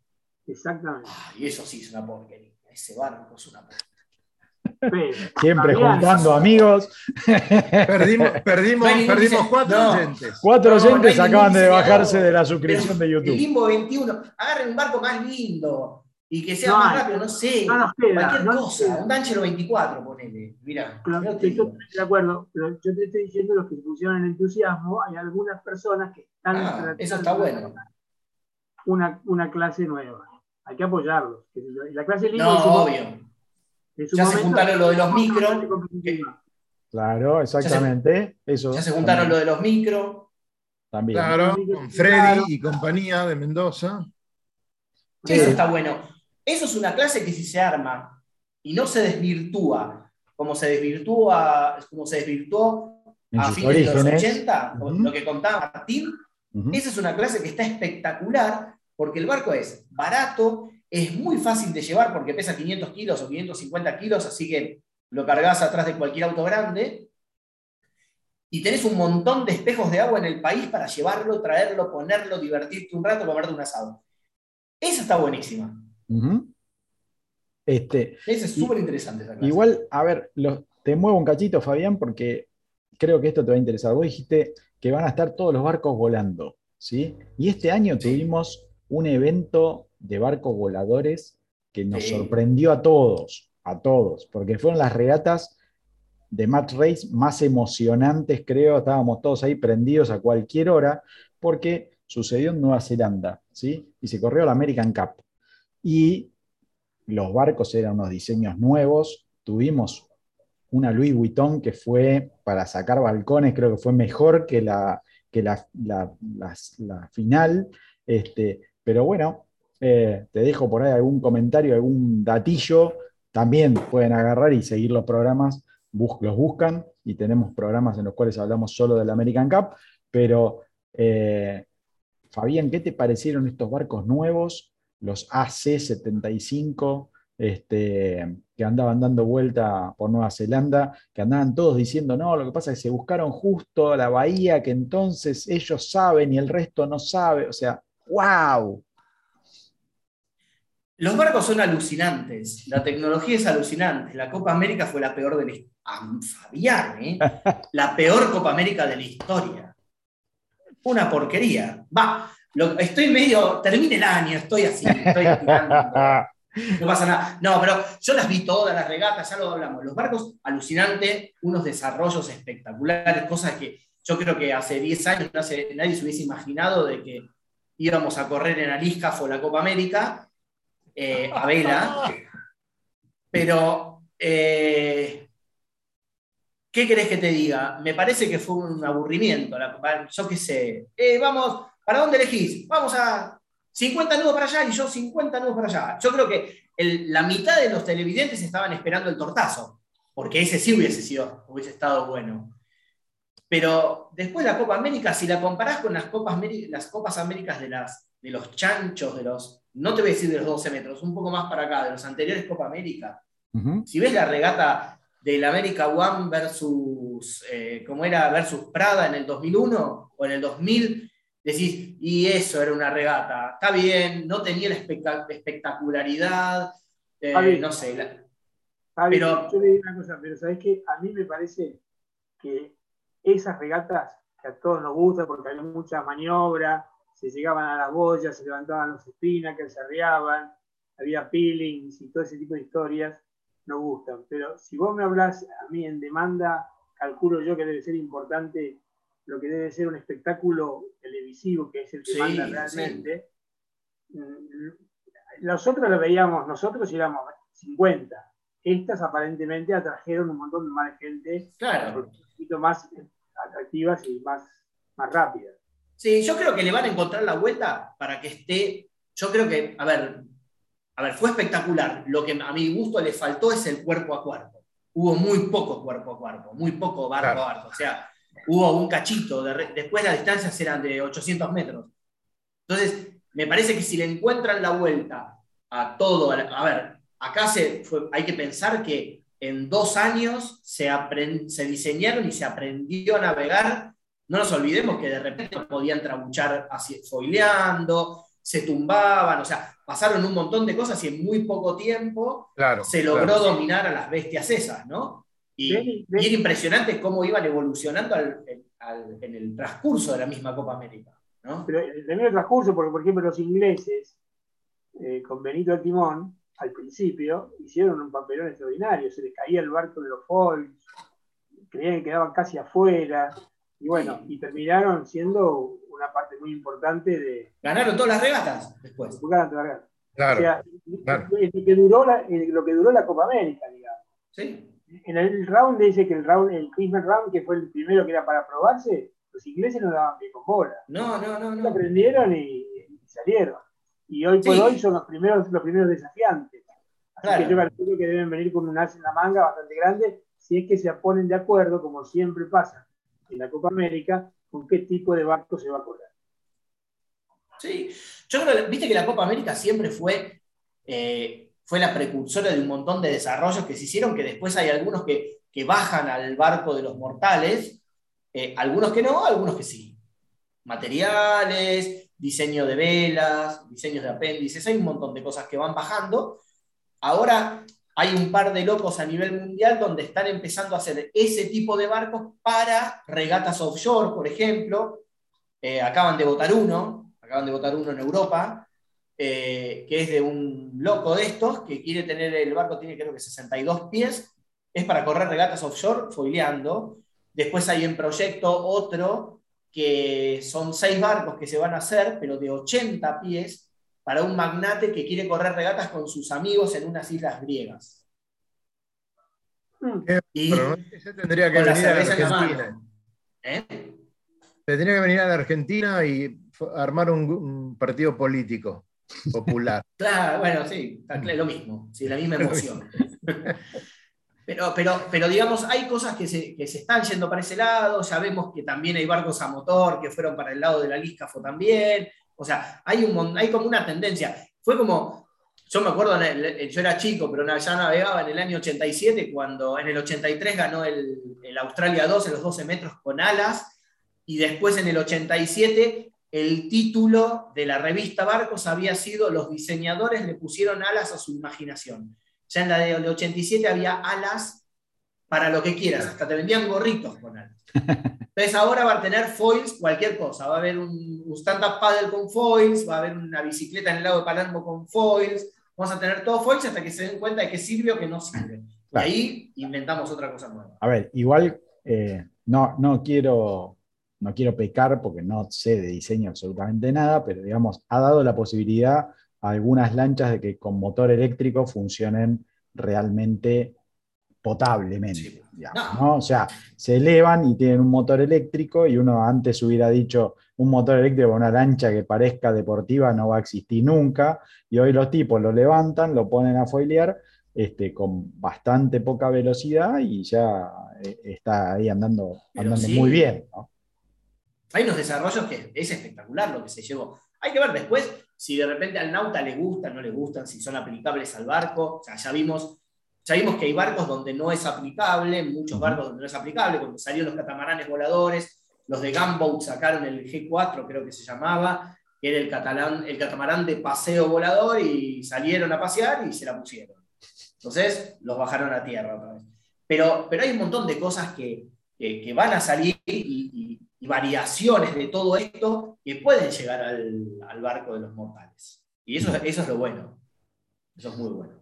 Exactamente. y eso sí es una porquería. Ese barco es una porquería. Siempre juntando amigos. Perdimos, perdimos, perdimos cuatro oyentes. Cuatro oyentes acaban de bajarse de la suscripción de YouTube. El limbo 21. Agarren un barco más lindo y que sea más rápido, no sé. cualquier cosa. Un Danchero 24, ponele. Mira. de acuerdo, pero yo te estoy diciendo los que funcionan en entusiasmo. Hay algunas personas que están. Ah, eso está bueno. Una, una clase nueva. Hay que apoyarlos. La clase limbo. No, obvio ya se juntaron lo de los micros. Claro, exactamente. Ya se, eso, ya se juntaron lo de los micros. También. Claro, con Freddy y compañía de Mendoza. Eso está bueno. Eso es una clase que si se arma y no se desvirtúa, como se desvirtúa, como se desvirtuó a fines de los 80, lo que contaba Martín, esa es una clase que está espectacular porque el barco es barato, es muy fácil de llevar porque pesa 500 kilos o 550 kilos, así que lo cargas atrás de cualquier auto grande. Y tenés un montón de espejos de agua en el país para llevarlo, traerlo, ponerlo, divertirte un rato, comerte un asado. Esa está buenísima. este, Esa es súper interesante. Igual, a ver, te muevo un cachito, Fabián, porque creo que esto te va a interesar. Vos dijiste que van a estar todos los barcos volando, ¿sí? Y este año tuvimos un evento de barcos voladores que nos sorprendió a todos, a todos, porque fueron las regatas de Match Race más emocionantes, creo, estábamos todos ahí prendidos a cualquier hora, porque sucedió en Nueva Zelanda, ¿sí? Y se corrió la American Cup. Y los barcos eran unos diseños nuevos, tuvimos una Louis Vuitton que fue para sacar balcones, creo que fue mejor que la, que la, la final, este, pero bueno, eh, te dejo por ahí algún comentario, algún datillo. También pueden agarrar y seguir los programas, los buscan y tenemos programas en los cuales hablamos solo del American Cup. Pero, eh, Fabián, ¿qué te parecieron estos barcos nuevos, los AC-75? Este, que andaban dando vuelta por Nueva Zelanda, que andaban todos diciendo, no, lo que pasa es que se buscaron justo la bahía que entonces ellos saben y el resto no sabe. O sea, wow, los barcos son alucinantes, la tecnología es alucinante. La Copa América fue la peor de la historia. Fabián, ¿eh? <laughs> La peor Copa América de la historia. Una porquería. Va, estoy medio. Termine el año, estoy así, estoy <laughs> No pasa nada. No, pero yo las vi todas, las regatas, ya lo hablamos. Los barcos, alucinantes, unos desarrollos espectaculares, cosas que yo creo que hace 10 años nadie se hubiese imaginado de que íbamos a correr en Aliscaf o la Copa América eh, a vela. <laughs> Pero, eh, ¿qué querés que te diga? Me parece que fue un aburrimiento. yo qué sé. Eh, vamos, ¿para dónde elegís? Vamos a 50 nudos para allá y yo 50 nudos para allá. Yo creo que la mitad de los televidentes estaban esperando el tortazo, porque ese sí hubiese sido, hubiese estado bueno. Pero después la Copa América, si la comparás con las Copas, las Copas Américas de, las, de los chanchos, de los no te voy a decir de los 12 metros, un poco más para acá, de los anteriores Copa América. Si ves la regata del América One versus, eh, ¿cómo era? Versus Prada en el 2001 o en el 2000, decís, y eso era una regata. Está bien, no tenía la espectacularidad, eh, no sé. pero, yo le digo una cosa, pero sabes que a mí me parece que esas regatas que a todos nos gustan porque hay mucha maniobra, se llegaban a las boyas, se levantaban los espinacas, se arriaban, había peelings y todo ese tipo de historias, no gustan. Pero si vos me hablas a mí en demanda, calculo yo que debe ser importante lo que debe ser un espectáculo televisivo, que es el que manda realmente. Mm, nosotros lo veíamos, nosotros éramos 50. Estas aparentemente atrajeron un montón de más gente, claro. Poquito más atractivas y más, más rápidas. Sí, yo creo que le van a encontrar la vuelta para que esté. Yo creo que, a ver, a ver, fue espectacular. Lo que a mi gusto le faltó es el cuerpo a cuerpo. Hubo muy poco cuerpo a cuerpo, muy poco barco a barco. O sea, hubo un cachito. después las distancias eran de 800 metros. Entonces, me parece que si le encuentran la vuelta a todo, a, ver, acá se, hay que pensar que en dos años se, se diseñaron y se aprendió a navegar. No nos olvidemos que de repente podían trabuchar así, foileando, se tumbaban, o sea, pasaron un montón de cosas y en muy poco tiempo se logró dominar a las bestias esas, ¿no? Y, era impresionante cómo iban evolucionando en el transcurso de la misma Copa América. ¿no? Pero en el transcurso, porque por ejemplo los ingleses, eh, con Benito Timón, al principio, hicieron un papelón extraordinario, se les caía el barco de los foils, creían que quedaban casi afuera, y bueno, y terminaron siendo una parte muy importante de... Ganaron todas las regatas después. Claro, o sea, Lo, que duró la, lo que duró la Copa América, digamos. Sí. En el round dice que el round, el Christmas round, que fue el primero que era para probarse, los ingleses no daban bien con bola. No, no, no. no. aprendieron y, salieron. Y hoy por hoy son los primeros, los primeros desafiantes. Así que yo calculo que deben venir con un as en la manga bastante grande si es que se ponen de acuerdo, como siempre pasa en la Copa América, con qué tipo de barco se va a cobrar. Sí, yo creo, viste que la Copa América siempre fue, eh, fue la precursora de un montón de desarrollos que se hicieron, que después hay algunos que, bajan al barco de los mortales, eh, algunos que no, algunos que sí. Materiales, diseño de velas, diseños de apéndices, hay un montón de cosas que van bajando. Ahora hay un par de locos a nivel mundial donde están empezando a hacer ese tipo de barcos para regatas offshore, por ejemplo. Eh, acaban de votar uno, acaban de votar uno en Europa, eh, que es de un loco de estos, que quiere tener el barco, tiene creo que 62 pies, es para correr regatas offshore, foileando. Después hay en proyecto otro que son seis barcos que se van a hacer, pero de 80 pies, para un magnate que quiere correr regatas con sus amigos en unas islas griegas. Hmm. Y ese tendría que venir a Argentina. ¿Eh? Tendría que venir a la Argentina y armar un, partido político popular. <laughs> claro, bueno, sí, lo mismo, sí, la misma <laughs> emoción. Pero, pero, pero, digamos, hay cosas que se, que se, están yendo para ese lado, ya vemos que también hay barcos a motor que fueron para el lado de la Líscafo también, o sea, hay, un, hay como una tendencia. Fue como, yo me acuerdo, yo era chico, pero ya navegaba en el año 87, cuando en el 83 ganó el, el Australia 2 en los 12 metros con alas, y después en el 87 el título de la revista Barcos había sido Los diseñadores le pusieron alas a su imaginación. Ya en la de 87 había alas para lo que quieras, hasta te vendían gorritos con alas. Entonces ahora va a tener foils cualquier cosa, va a haber un, stand-up paddle con foils, va a haber una bicicleta en el lago de Palermo con foils, vamos a tener todo foils hasta que se den cuenta de que sirve o que no sirve. Y ahí inventamos otra cosa nueva. A ver, igual eh, no, no, quiero, no quiero pecar porque no sé de diseño absolutamente nada, pero digamos, ha dado la posibilidad algunas lanchas de que con motor eléctrico funcionen realmente potablemente. O sea, se elevan y tienen un motor eléctrico y uno antes hubiera dicho un motor eléctrico para una lancha que parezca deportiva no va a existir nunca y hoy los tipos lo levantan, lo ponen a foilear este, con bastante poca velocidad y ya eh, está ahí andando, andando muy bien. Hay unos desarrollos que es espectacular lo que se llevó. Hay que ver después si de repente al nauta le gustan, no le gustan, si son aplicables al barco. O sea, ya vimos Sabemos que hay barcos donde no es aplicable, muchos barcos donde no es aplicable, cuando salieron los catamaranes voladores, los de Gunboat sacaron el G4, creo que se llamaba, que era el, catalán, el catamarán de paseo volador y salieron a pasear y se la pusieron. Entonces los bajaron a tierra otra vez. Pero, pero hay un montón de cosas que, que, van a salir y, variaciones de todo esto que pueden llegar al, al barco de los mortales. Y eso, eso es lo bueno. Eso es muy bueno.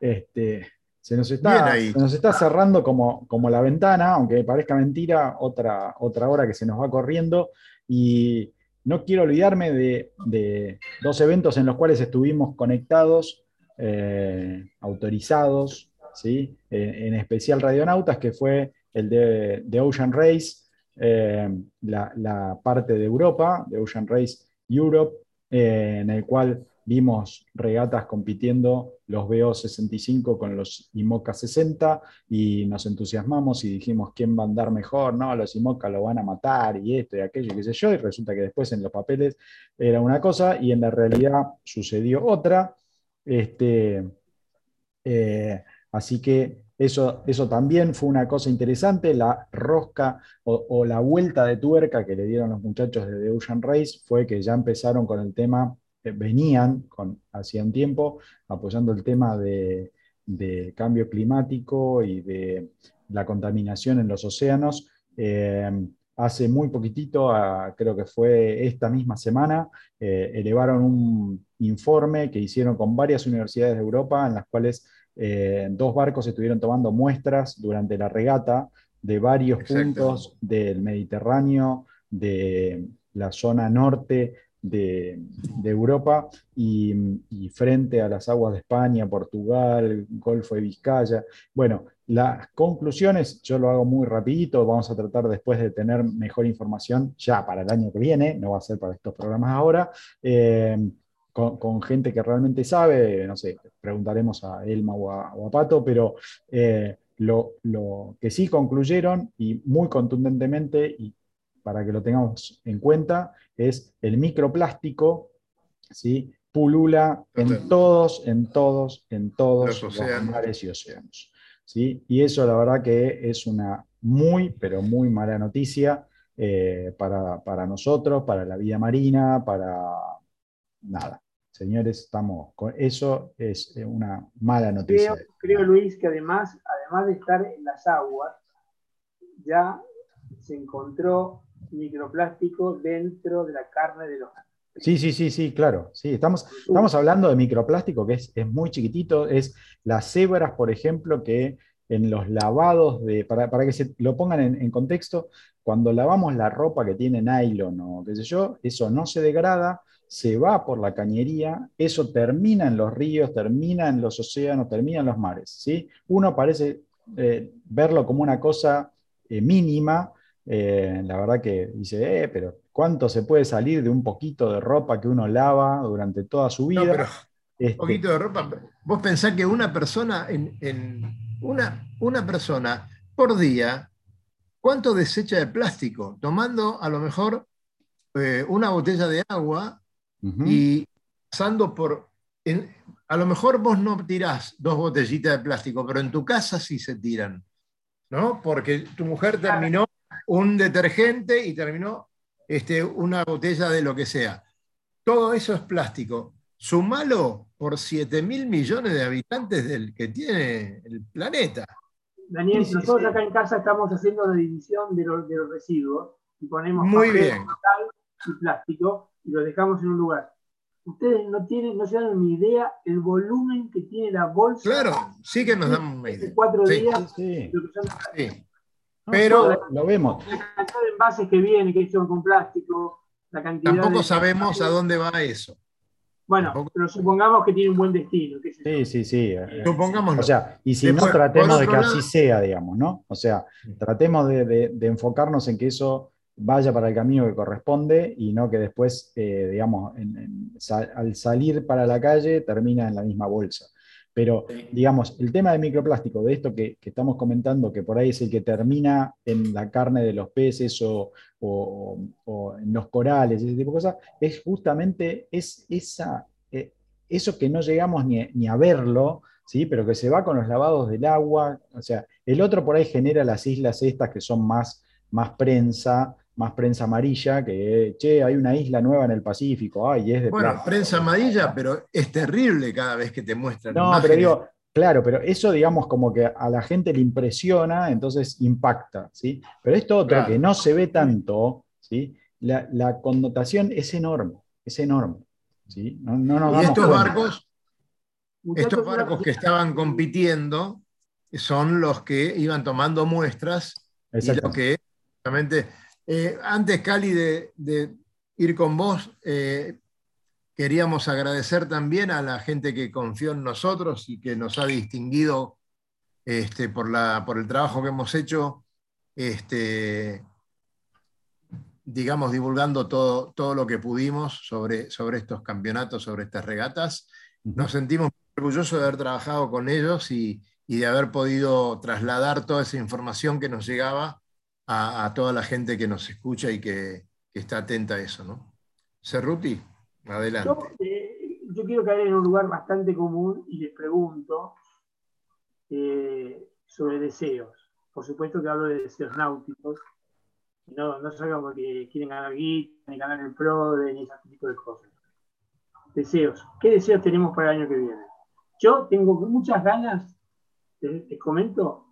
Este, se, nos está, nos está cerrando como, como, la ventana, aunque parezca mentira, otra, otra hora que se nos va corriendo. Y, no quiero olvidarme de, dos eventos en los cuales estuvimos conectados, eh, autorizados, ¿sí? en especial Radionautas, que fue el de, Ocean Race, eh, la, parte de Europa, de Ocean Race Europe, eh, en el cual vimos regatas compitiendo los BO65 con los IMOCA 60 y nos entusiasmamos y dijimos quién va a andar mejor, no, los IMOCA lo van a matar y esto y aquello, qué sé yo, y resulta que después en los papeles era una cosa y en la realidad sucedió otra. Este, eh, así que eso, eso, también fue una cosa interesante, la rosca o, la vuelta de tuerca que le dieron los muchachos de The Ocean Race fue que ya empezaron con el tema venían con, hacía un tiempo apoyando el tema de, cambio climático y de la contaminación en los océanos. Eh, hace muy poquitito, creo que fue esta misma semana, eh, elevaron un informe que hicieron con varias universidades de Europa en las cuales eh, dos barcos estuvieron tomando muestras durante la regata de varios puntos del Mediterráneo, de la zona norte de, Europa y, frente a las aguas de España, Portugal, Golfo de Vizcaya. Bueno, las conclusiones, yo lo hago muy rapidito, vamos a tratar después de tener mejor información ya para el año que viene, no va a ser para estos programas ahora. Eh, con, gente que realmente sabe, no sé, preguntaremos a Elma o a, Pato, pero eh, lo, lo, que sí concluyeron y muy contundentemente, y para que lo tengamos en cuenta, es el microplástico, ¿sí? pulula en todos, en todos, en todos los, mares y océanos. ¿sí? Y eso la verdad que es una muy, pero muy mala noticia eh, para, nosotros, para la vida marina, para nada. Señores, estamos con eso es una mala noticia. Creo, creo, Luis, que además, además de estar en las aguas, ya se encontró microplástico dentro de la carne de los Sí, sí, sí, sí, claro. Sí, estamos, estamos hablando de microplástico que es, muy chiquitito. Es las cebras, por ejemplo, que en los lavados de. Para, que se lo pongan en, contexto, cuando lavamos la ropa que tiene nylon o qué sé yo, eso no se degrada, se va por la cañería, eso termina en los ríos, termina en los océanos, termina en los mares. ¿sí? Uno parece eh, verlo como una cosa eh, mínima, eh, la verdad que dice, pero ¿cuánto se puede salir de un poquito de ropa que uno lava durante toda su vida? un este poquito de ropa. Vos pensás que una persona, en, una, una persona por día, ¿cuánto desecha de plástico? Tomando a lo mejor una botella de agua y pasando por... a lo mejor vos no tirás dos botellitas de plástico, pero en tu casa sí se tiran, ¿no? Porque tu mujer terminó un detergente y terminó este, una botella de lo que sea. Todo eso es plástico. Sumalo por 7 mil millones de habitantes del que tiene el planeta. Daniel, nosotros acá en casa estamos haciendo la división de los, residuos y ponemos Muy bien. metal y plástico y lo dejamos en un lugar. Ustedes no tienen, no se dan ni idea el volumen que tiene la bolsa. Claro, sí que nos dan una idea. Cuatro días. Sí. Pero lo vemos. La cantidad de envases que vienen, que son con plástico, la cantidad Tampoco sabemos a dónde va eso. Bueno, pero supongamos que tiene un buen destino. sí, sí, sí. Supongámoslo. O sea, y si no, tratemos de que así sea, digamos, ¿no? O sea, tratemos de, enfocarnos en que eso vaya para el camino que corresponde y no que después, eh, digamos, al salir para la calle termina en la misma bolsa. Pero, digamos, el tema del microplástico, de esto que, estamos comentando, que por ahí es el que termina en la carne de los peces o, en los corales, ese tipo de cosas, es justamente es esa, eh, eso que no llegamos ni, a verlo, ¿sí? pero que se va con los lavados del agua. O sea, el otro por ahí genera las islas estas que son más, más prensa, más prensa amarilla, que, che, hay una isla nueva en el Pacífico, ay, es de Bueno, prensa amarilla, pero es terrible cada vez que te muestran. No, pero digo, claro, pero eso, digamos, como que a la gente le impresiona, entonces impacta, ¿sí? Pero esto otro que no se ve tanto, ¿sí? La, connotación es enorme, es enorme, ¿sí? y estos barcos, estos barcos que estaban compitiendo son los que iban tomando muestras y lo que, realmente eh, antes, Cali, de, ir con vos, eh, queríamos agradecer también a la gente que confió en nosotros y que nos ha distinguido este, por, la, por el trabajo que hemos hecho, este, digamos, divulgando todo, todo lo que pudimos sobre, sobre estos campeonatos, sobre estas regatas. Nos sentimos orgullosos de haber trabajado con ellos y, y de haber podido trasladar toda esa información que nos llegaba a, toda la gente que nos escucha y que, está atenta a eso. ¿no? Cerruti, adelante. Eh, yo, quiero caer en un lugar bastante común y les pregunto eh, sobre deseos. Por supuesto que hablo de deseos náuticos. No, no sabemos que quieren ganar guita, ni ganar el PRO, ni ese tipo de cosas. Deseos. ¿Qué deseos tenemos para el año que viene? Yo tengo muchas ganas te, comento,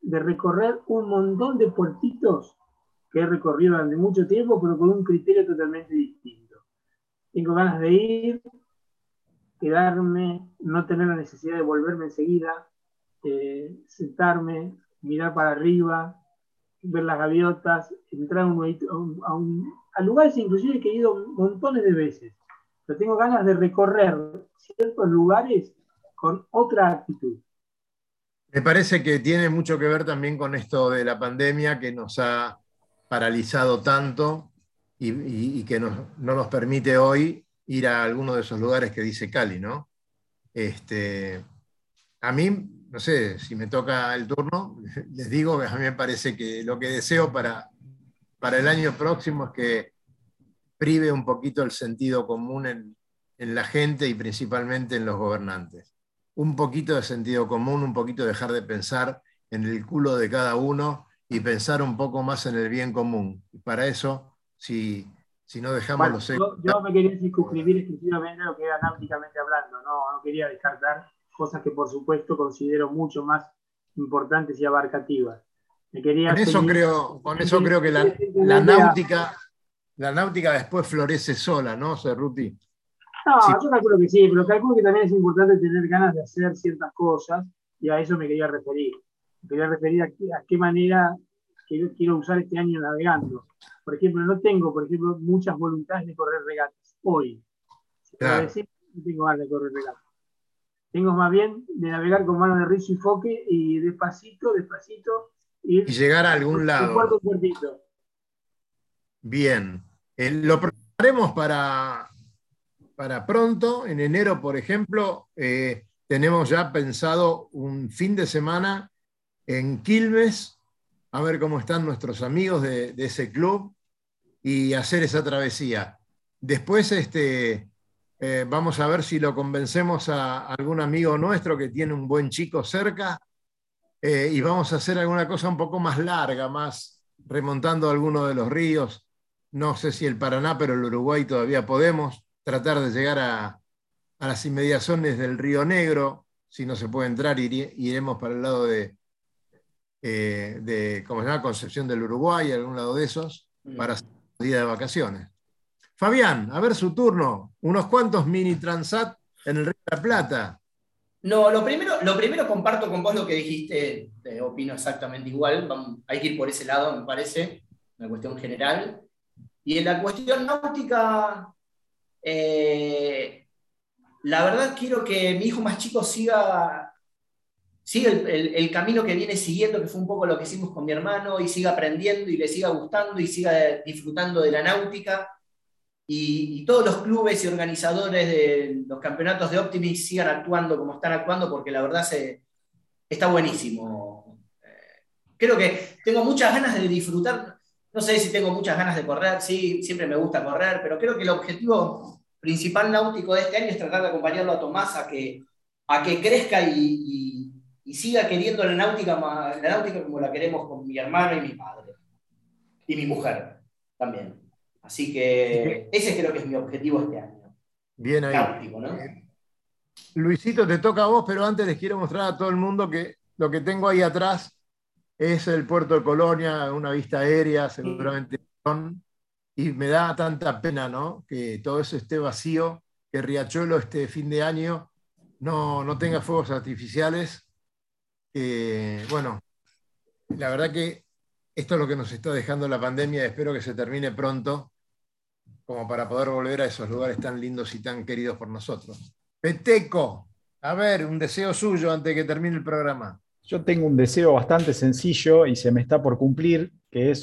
de recorrer un montón de puertitos que he recorrido durante mucho tiempo, pero con un criterio totalmente distinto. Tengo ganas de ir, quedarme, no tener la necesidad de volverme enseguida, sentarme, mirar para arriba, ver las gaviotas, entrar a, a, lugares inclusive que he ido montones de veces. Pero tengo ganas de recorrer ciertos lugares con otra actitud. Me parece que tiene mucho que ver también con esto de la pandemia que nos ha paralizado tanto y, que no nos permite hoy ir a alguno de esos lugares que dice Cali, ¿no? Este, a mí, no sé, si me toca el turno, <laughs> les digo a mí me parece que lo que deseo para, para el año próximo es que prive un poquito el sentido común en la gente y principalmente en los gobernantes un poquito de sentido común, un poquito dejar de pensar en el culo de cada uno y pensar un poco más en el bien común. Y para eso, si, si no dejamos los yo, yo, me quería circunscribir exclusivamente a lo que era náuticamente hablando, no, no quería descartar cosas que por supuesto considero mucho más importantes y abarcativas. Me quería con eso creo, con eso creo que la, la náutica, la náutica después florece sola, ¿no, Cerruti? No, yo calculo que sí, pero calculo que también es importante tener ganas de hacer ciertas cosas y a eso me quería referir. Me quería referir a, qué, manera quiero, quiero usar este año navegando. Por ejemplo, no tengo, por ejemplo, muchas voluntades de correr regatas hoy. Claro. Decir, no tengo ganas de correr regatas. Tengo más bien de navegar con mano de rizo y foque y despacito, despacito. y llegar a algún lado. Puerto, Bien. Eh, lo prepararemos para para pronto. En enero, por ejemplo, eh, tenemos ya pensado un fin de semana en Quilmes, a ver cómo están nuestros amigos de, ese club y hacer esa travesía. Después este, eh, vamos a ver si lo convencemos a algún amigo nuestro que tiene un buen chico cerca eh, y vamos a hacer alguna cosa un poco más larga, más remontando alguno de los ríos. No sé si el Paraná, pero el Uruguay todavía podemos tratar de llegar a, las inmediaciones del Río Negro. Si no se puede entrar, iremos para el lado de, eh, de ¿cómo se llama? Concepción del Uruguay, algún lado de esos, mm. para hacer día de vacaciones. Fabián, a ver su turno. Unos cuantos mini transat en el Río de la Plata. No, lo primero, lo primero comparto con vos lo que dijiste, opino exactamente igual, hay que ir por ese lado, me parece, una cuestión general. Y en la cuestión náutica, eh, la verdad quiero que mi hijo más chico siga, siga el, camino que viene siguiendo, que fue un poco lo que hicimos con mi hermano, y siga aprendiendo y le siga gustando y siga disfrutando de la náutica. Y, todos los clubes y organizadores de los campeonatos de Optimis sigan actuando como están actuando, porque la verdad se, está buenísimo. Eh, creo que tengo muchas ganas de disfrutar no sé si tengo muchas ganas de correr, sí, siempre me gusta correr, pero creo que el objetivo principal náutico de este año es tratar de acompañarlo a Tomás a que, a que crezca y, siga queriendo la náutica, la náutica como la queremos con mi hermano y mi padre. Y mi mujer también. Así que ese creo que es mi objetivo este año. Bien ahí. Náutico, ¿no? Luisito, te toca a vos, pero antes les quiero mostrar a todo el mundo que lo que tengo ahí atrás es el puerto de Colonia, una vista aérea, seguramente y me da tanta pena ¿no? que todo eso esté vacío, que Riachuelo este fin de año no, no tenga fuegos artificiales. bueno, la verdad que esto es lo que nos está dejando la pandemia, espero que se termine pronto como para poder volver a esos lugares tan lindos y tan queridos por nosotros. Peteco, a ver, un deseo suyo antes de que termine el programa. Yo tengo un deseo bastante sencillo y se me está por cumplir, que es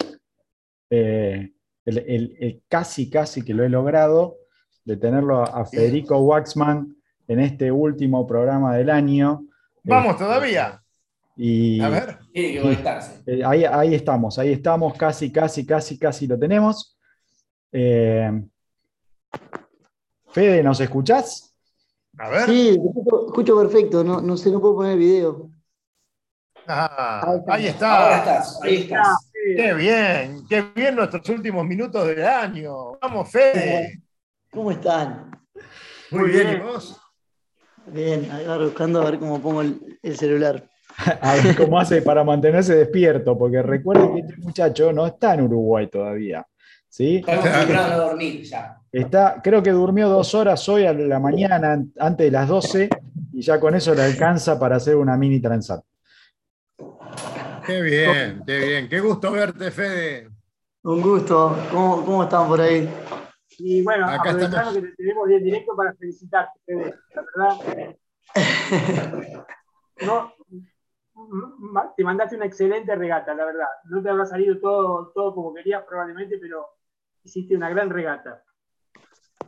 eh, el, casi, casi que lo he logrado, de tenerlo a Federico Waxman en este último programa del año. Vamos este, todavía. Y, a ver. Eh, ahí, ahí, estamos, ahí estamos, casi, casi, casi, casi lo tenemos. Eh, Fede, ¿nos escuchás? A ver. Sí, escucho, perfecto, no, no sé, no puedo poner el video. Ah, ahí está. Ahí estás, Qué bien, qué bien nuestros últimos minutos del año. Vamos, Fede. ¿Cómo están? Muy, bien. ¿y vos? Bien, ahí va buscando a ver cómo pongo el, celular. <laughs> A ver cómo hace para mantenerse despierto, porque recuerden que este muchacho no está en Uruguay todavía. ¿sí? Está a dormir ya. Está, creo que durmió dos horas hoy a la mañana, antes de las 12, y ya con eso le alcanza para hacer una mini transat. Qué bien, qué bien. Qué gusto verte, Fede. Un gusto. ¿Cómo, cómo están por ahí? Y bueno, Acá aprovechando que te tenemos bien directo para felicitarte, Fede. La verdad. <laughs> no, te mandaste una excelente regata, la verdad. No te habrá salido todo, todo como querías probablemente, pero hiciste una gran regata.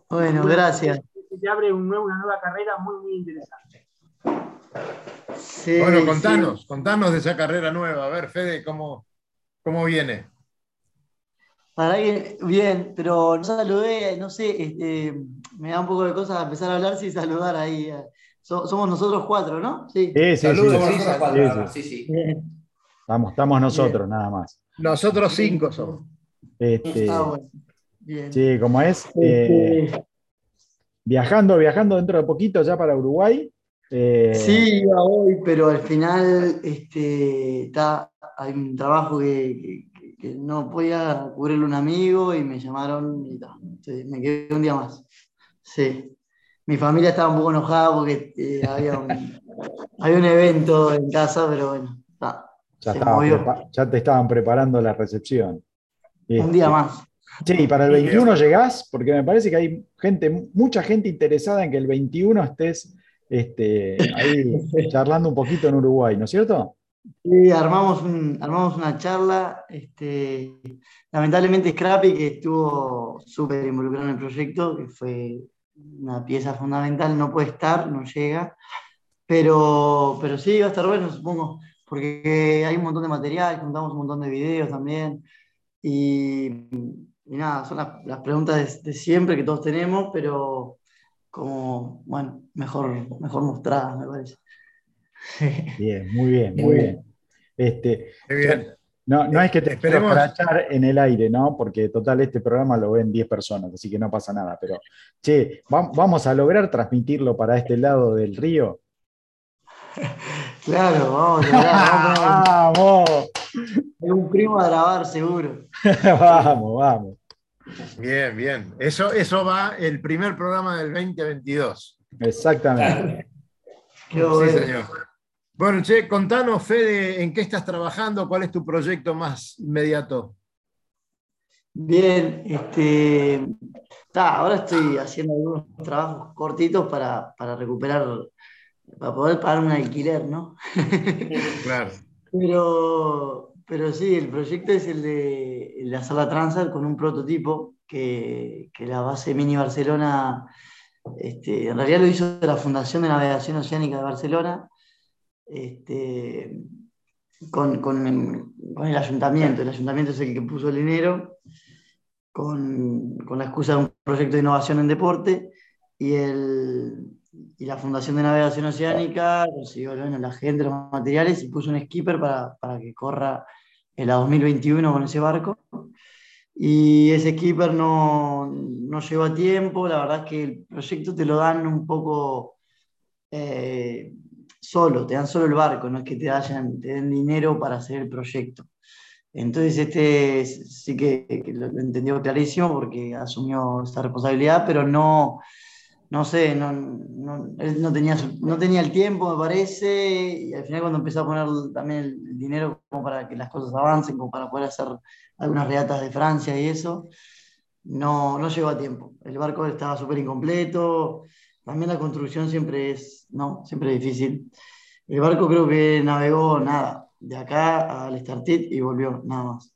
Bueno, gracias. Te abre una nueva carrera muy, muy interesante bueno, contanos, contanos de esa carrera nueva. A ver, Fede, ¿cómo, cómo viene? Para que, bien, pero no saludé, no sé, este, me da un poco de cosas empezar a hablar sin saludar ahí. somos nosotros cuatro, ¿no? Sí, sí, sí. sí, sí, Estamos, estamos nosotros, nada más. Nosotros cinco somos. Este, Sí, como es. Este eh, viajando, viajando dentro de poquito ya para Uruguay. Eh, sí, iba hoy, pero al final este, está, hay un trabajo que, no podía cubrirle un amigo y me llamaron y me quedé un día más. Sí. Mi familia estaba un poco enojada porque eh, había, un, <laughs> había, un, evento en casa, pero bueno, ya, ya te estaban preparando la recepción. Un día este, más. Sí, para el 21 llegás, porque me parece que hay gente, mucha gente interesada en que el 21 estés este, ahí <laughs> charlando un poquito en Uruguay, ¿no es cierto? Sí, armamos, armamos una charla. Este, lamentablemente Scrappy, que estuvo súper involucrado en el proyecto, que fue una pieza fundamental, no puede estar, no llega. Pero, pero sí, va a estar bueno, supongo, porque hay un montón de material, contamos un montón de videos también. Y, nada, son las, preguntas de, siempre que todos tenemos, pero como, bueno, mejor, mejor mostrada, me parece. <laughs> Bien, muy bien, muy bien. Este, No, no es que te esperemos echar en el aire, ¿no? Porque total, este programa lo ven 10 personas, así que no pasa nada. Pero, che, ¿vamos a lograr transmitirlo para este lado del río? <laughs> Claro, vamos, <laughs> vamos. vamos. Hay un primo a grabar, seguro. vamos, vamos. Bien, bien. Eso, eso va el primer programa del 2022. Exactamente. sí, señor. Bueno, che, contanos, Fede, ¿en qué estás trabajando? ¿Cuál es tu proyecto más inmediato? Bien, este, ahora estoy haciendo algunos trabajos cortitos para, recuperar, para poder pagar un alquiler, ¿no? Claro. <laughs> Pero, pero sí, el proyecto es el de, la sala Transat con un prototipo que, la base Mini Barcelona, este, en realidad lo hizo la Fundación de Navegación Oceánica de Barcelona, este, con, el ayuntamiento. El ayuntamiento es el que puso el dinero con, la excusa de un proyecto de innovación en deporte y, y la Fundación de Navegación Oceánica consiguió la gente, los materiales y puso un skipper para, para que corra en la 2021 con ese barco. Y ese skipper no, no llegó a tiempo, la verdad es que el proyecto te lo dan un poco eh, solo, te dan solo el barco, no es que te, hayan, te den dinero para hacer el proyecto. Entonces este sí que, lo entendió clarísimo porque asumió esa responsabilidad, pero no, no sé, no, no, él no tenía, no tenía el tiempo, me parece, y al final cuando empezó a poner también el dinero como para que las cosas avancen, como para poder hacer algunas regatas de Francia y eso, no, no llegó a tiempo. El barco estaba súper incompleto, también la construcción siempre es, no, siempre es difícil. El barco creo que navegó nada, de acá al Estartit y volvió, nada más.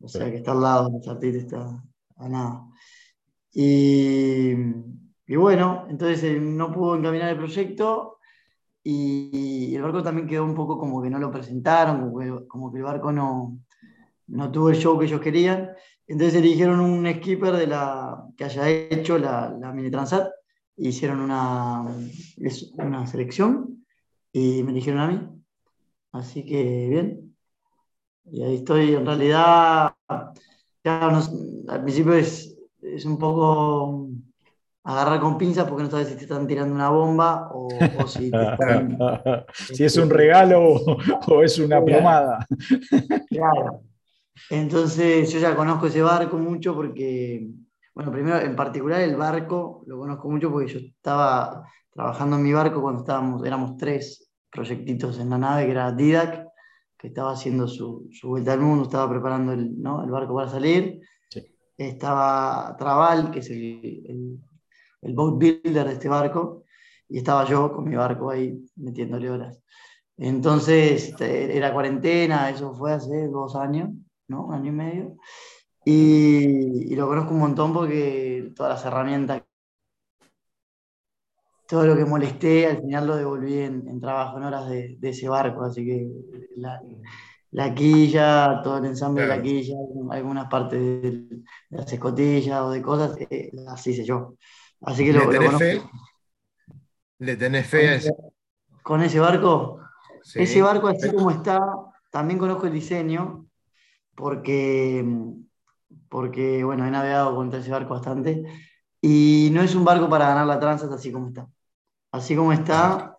O sea que está al lado, el Estartit está a nada. Y, y bueno, entonces eh, no pudo encaminar el proyecto y el barco también quedó un poco como que no lo presentaron, como que, el barco no, no tuvo el show que ellos querían. Entonces eligieron un skipper de la, que haya hecho la, Mini Transat, hicieron una, una selección y me eligieron a mí. Así que bien. Y ahí estoy, en realidad, al principio es, es un poco agarrar con pinzas porque no sabes si te están tirando una bomba o, si <laughs> si es un regalo o, es una plomada. Claro. Entonces yo ya conozco ese barco mucho porque, bueno, primero en particular el barco lo conozco mucho porque yo estaba trabajando en mi barco cuando estábamos, éramos tres proyectitos en la nave, que era Didac, que estaba haciendo su, su vuelta al mundo, estaba preparando el, ¿no? el barco para salir. Estaba Trabal, que es el el boat builder de este barco, y estaba yo con mi barco ahí metiéndole horas. Entonces este, era cuarentena, eso fue hace dos años, ¿no? Un año y medio. Y, lo conozco un montón porque todas las herramientas, todo lo que molesté, al final lo devolví en, trabajo, en horas de, ese barco. Así que la, quilla, todo el ensamble de la quilla, algunas partes de, las escotillas o de cosas, eh, las hice yo. Así que ¿Le tenés fe? ¿Le tenés fe a ese? ¿Con ese barco? Ese barco, así como está, también conozco el diseño, porque, porque bueno, he navegado contra ese barco bastante. Y no es un barco para ganar la Transat así como está. Así como está,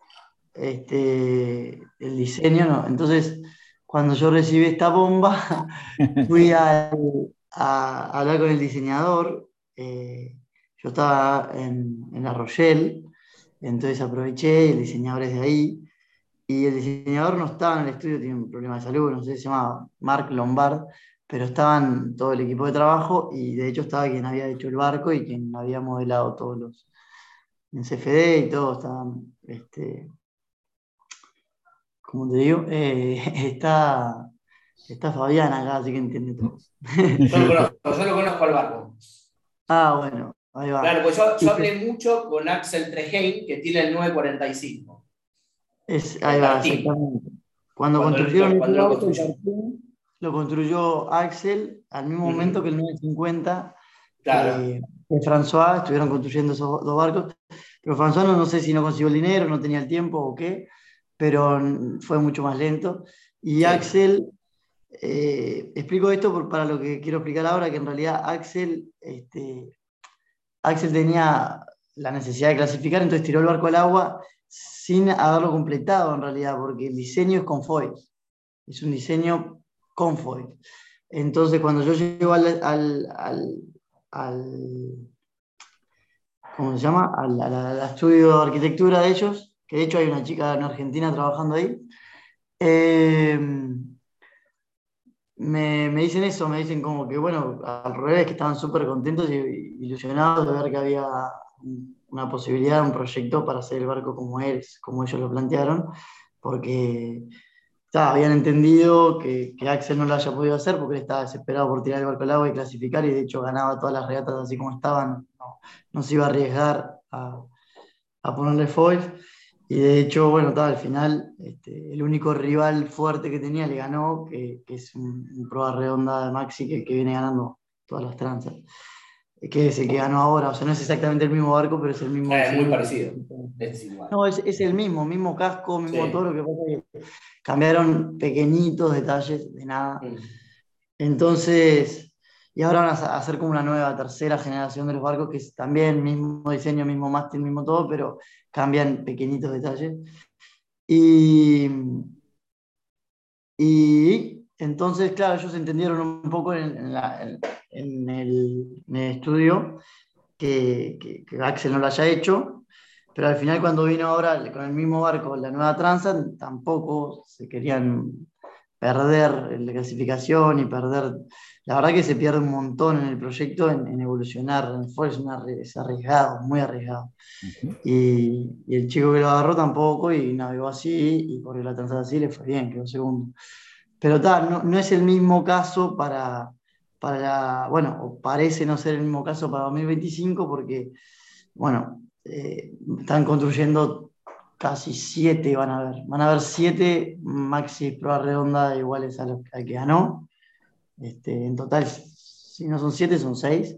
este, el diseño no. Entonces, cuando yo recibí esta bomba, <laughs> fui a, hablar con el diseñador. Eh, yo estaba en, en La Rochelle, entonces aproveché, el diseñador es de ahí, y el diseñador no estaba en el estudio, tiene un problema de salud, no sé, se llama Mark Lombard, pero estaban todo el equipo de trabajo y de hecho estaba quien había hecho el barco y quien había modelado todos los en CFD y todo, estaban, este, como te digo, eh, <laughs> está, está Fabián acá, así que entiende todo. Yo lo conozco, yo lo conozco al barco. Ah, bueno, Claro, pues yo, hablé mucho con Axel Treheim, que tiene el 945. Es, ahí va, Cuando, construyeron el lo, lo, construyó Axel al mismo momento que el 950. Claro. Eh, François estuvieron construyendo esos dos barcos. Pero François no, sé si no consiguió el dinero, no tenía el tiempo o qué, pero fue mucho más lento. Y Axel, eh, explico esto para lo que quiero explicar ahora, que en realidad Axel este, Axel tenía la necesidad de clasificar, entonces tiró el barco al agua sin haberlo completado en realidad, porque el diseño es con foil. Es un diseño con foil. Entonces, cuando yo llego al, al, ¿cómo se llama? Al, estudio de arquitectura de ellos, que de hecho hay una chica en Argentina trabajando ahí, eh, me, me, dicen eso, me dicen como que, bueno, al revés, que estaban súper contentos y ilusionados de ver que había una posibilidad, un proyecto para hacer el barco como es, como ellos lo plantearon, porque habían entendido que, que, Axel no lo haya podido hacer porque él estaba desesperado por tirar el barco al agua y clasificar, y de hecho ganaba todas las regatas así como estaban, no, no se iba a arriesgar a, a ponerle foil. Y de hecho, bueno, estaba al final, este, el único rival fuerte que tenía le ganó, que, que es un, prueba redonda de Maxi que, que, viene ganando todas las tranzas. Que es el que ganó ahora, o sea, no es exactamente el mismo barco, pero es el mismo. Es muy parecido. Es No, es, es, el mismo, mismo casco, mismo todo, lo que pasa que cambiaron pequeñitos detalles de nada. Mm. Entonces, y ahora van a hacer como una nueva tercera generación de los barcos, que es también mismo diseño, mismo mástil, mismo todo, pero cambian pequeñitos detalles. Y, y entonces, claro, ellos entendieron un poco en, el, estudio que, que, Axel no lo haya hecho, pero al final cuando vino ahora con el mismo barco, la nueva tranza, tampoco se querían perder la clasificación y perder, la verdad que se pierde un montón en el proyecto en, evolucionar, en fue es, arriesgado, muy arriesgado. y, el chico que lo agarró tampoco y navegó así y corrió la transada así, le fue bien, quedó segundo. Pero tal, no, no, es el mismo caso para, para bueno, parece no ser el mismo caso para 2025 porque, bueno, eh, están construyendo casi siete van a haber. Van a haber siete maxi prueba redonda iguales a los que ganó. Este, en total, si no son siete, son seis.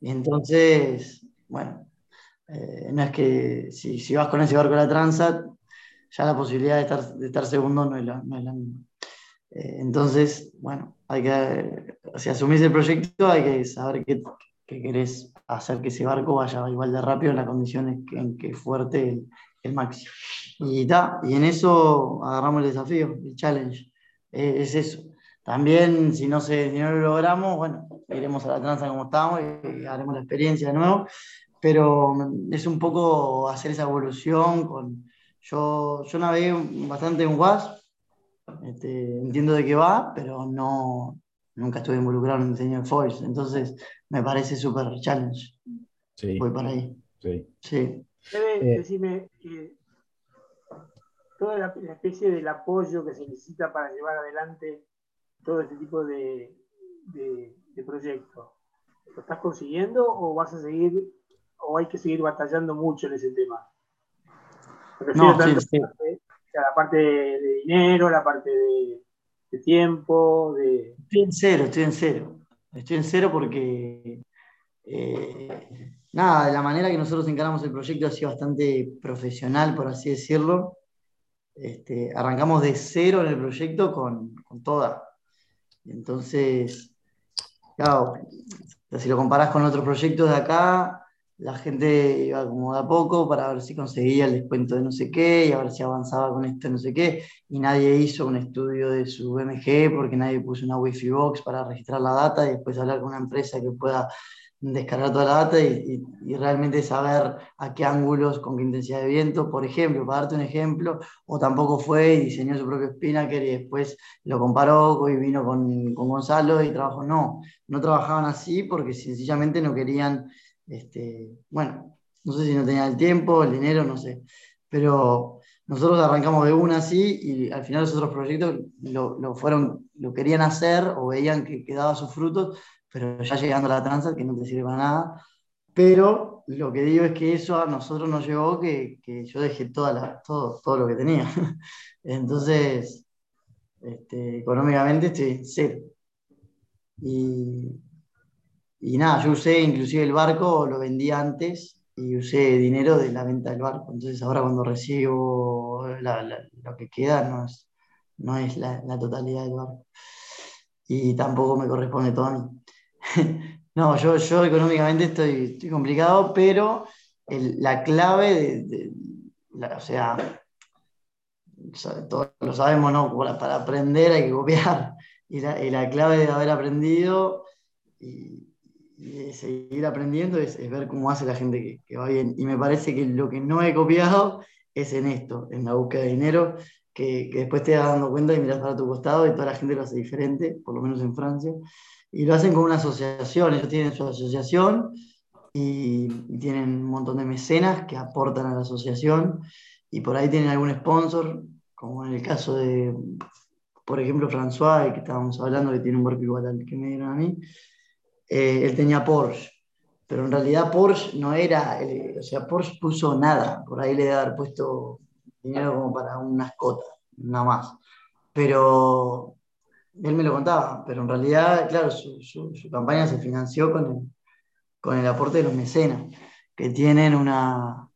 Y entonces, bueno, eh, no es que si, si, vas con ese barco a la Transat, ya la posibilidad de estar, de estar segundo no es la, no es la misma. Eh, entonces, bueno, hay que, si asumís el proyecto, hay que saber qué, qué, querés hacer que ese barco vaya igual de rápido en las condiciones en que fuerte el, el máximo. Y, y en eso agarramos el desafío, el challenge. E, es eso. También, si no, se, no lo logramos, bueno, iremos a la tranza como estamos y haremos la experiencia de nuevo. Pero es un poco hacer esa evolución. Con, yo, yo navegué bastante en WAS, este, entiendo de qué va, pero no, nunca estuve involucrado en el diseño de foils. Entonces, me parece súper challenge. Sí. Voy para ahí. Sí. sí. Debe eh, decirme que toda la, especie del apoyo que se necesita para llevar adelante todo este tipo de, de, proyectos. ¿Lo estás consiguiendo o vas a seguir o hay que seguir batallando mucho en ese tema? no, sí, La, parte, de dinero, la parte de, tiempo, de... Estoy en cero, estoy en cero. Estoy en cero porque eh, nada, de la manera que nosotros encaramos el proyecto ha sido bastante profesional, por así decirlo. Este, arrancamos de cero en el proyecto con, con toda. Entonces, claro, si lo comparás con otros proyectos de acá, la gente iba como de a poco para ver si conseguía el descuento de no sé qué y a ver si avanzaba con esto no sé qué. Y nadie hizo un estudio de su MG porque nadie puso una Wi-Fi box para registrar la data y después hablar con una empresa que pueda descargar toda la data y, realmente saber a qué ángulos, con qué intensidad de viento, por ejemplo, para darte un ejemplo, o tampoco fue y diseñó su propio Spinnaker y después lo comparó y vino con, con Gonzalo y trabajó. No, no trabajaban así porque sencillamente no querían, este, bueno, no sé si no tenían el tiempo, el dinero, no sé, pero nosotros arrancamos de una así y al final los otros proyectos lo, lo fueron, lo querían hacer o veían que, que daba sus frutos pero ya llegando a la tranza, que no te sirve para nada. Pero lo que digo es que eso a nosotros nos llevó que, que yo dejé toda la, todo, todo lo que tenía. <laughs> Entonces, este, económicamente estoy cero. Y, y nada, yo usé inclusive el barco, lo vendí antes y usé dinero de la venta del barco. Entonces ahora cuando recibo lo que queda no es, no es la, la, totalidad del barco. Y tampoco me corresponde todo a mí. <laughs> no, yo, yo económicamente estoy, complicado, pero la clave de, o sea, todos lo sabemos, ¿no? Para, aprender hay que copiar. <laughs> Y la, clave de haber aprendido y, de seguir aprendiendo es, ver cómo hace la gente que, va bien. Y me parece que lo que no he copiado es en esto, en la búsqueda de dinero, que, que después te vas dando cuenta y miras para tu costado y toda la gente lo hace diferente, por lo menos en Francia y lo hacen con una asociación, ellos tienen su asociación y, tienen un montón de mecenas que aportan a la asociación y por ahí tienen algún sponsor, como en el caso de, por ejemplo, François, que estábamos hablando, que tiene un barco igual al que me dieron a mí, eh, él tenía Porsche, pero en realidad Porsche no era, o sea, Porsche puso nada, por ahí le debe haber puesto dinero como para unas cotas, nada más. Pero él me lo contaba, pero en realidad, claro, su, campaña se financió con el, con el aporte de los mecenas, que tienen una,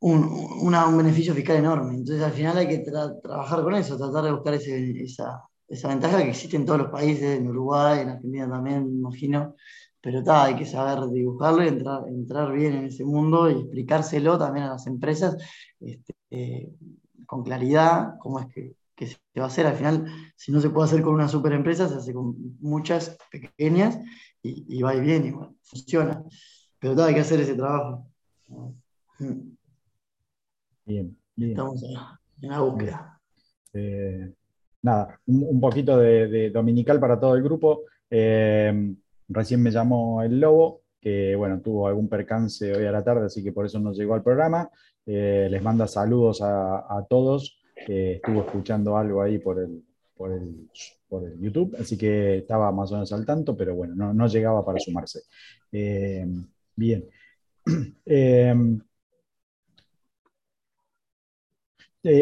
un, beneficio fiscal enorme. Entonces, al final hay que trabajar con eso, tratar de buscar esa, ventaja que existe en todos los países, en Uruguay, en Argentina también, imagino. Pero está, hay que saber dibujarlo y entrar, entrar bien en ese mundo y explicárselo también a las empresas este, con claridad, cómo es que que se va a hacer. Al final, si no se puede hacer con una super empresa, se hace con muchas pequeñas y, va y bien, y funciona. Pero hay que hacer ese trabajo. Bien, bien. Estamos en la búsqueda. Eh, nada, un, poquito de, dominical para todo el grupo. Eh, recién me llamó el Lobo, que bueno, tuvo algún percance hoy a la tarde, así que por eso no llegó al programa. Eh, les manda saludos a, todos, que estuvo escuchando algo ahí por el, por el, YouTube, así que estaba más o menos al tanto, pero bueno, no, llegaba para sumarse. Eh, bien. <clears throat>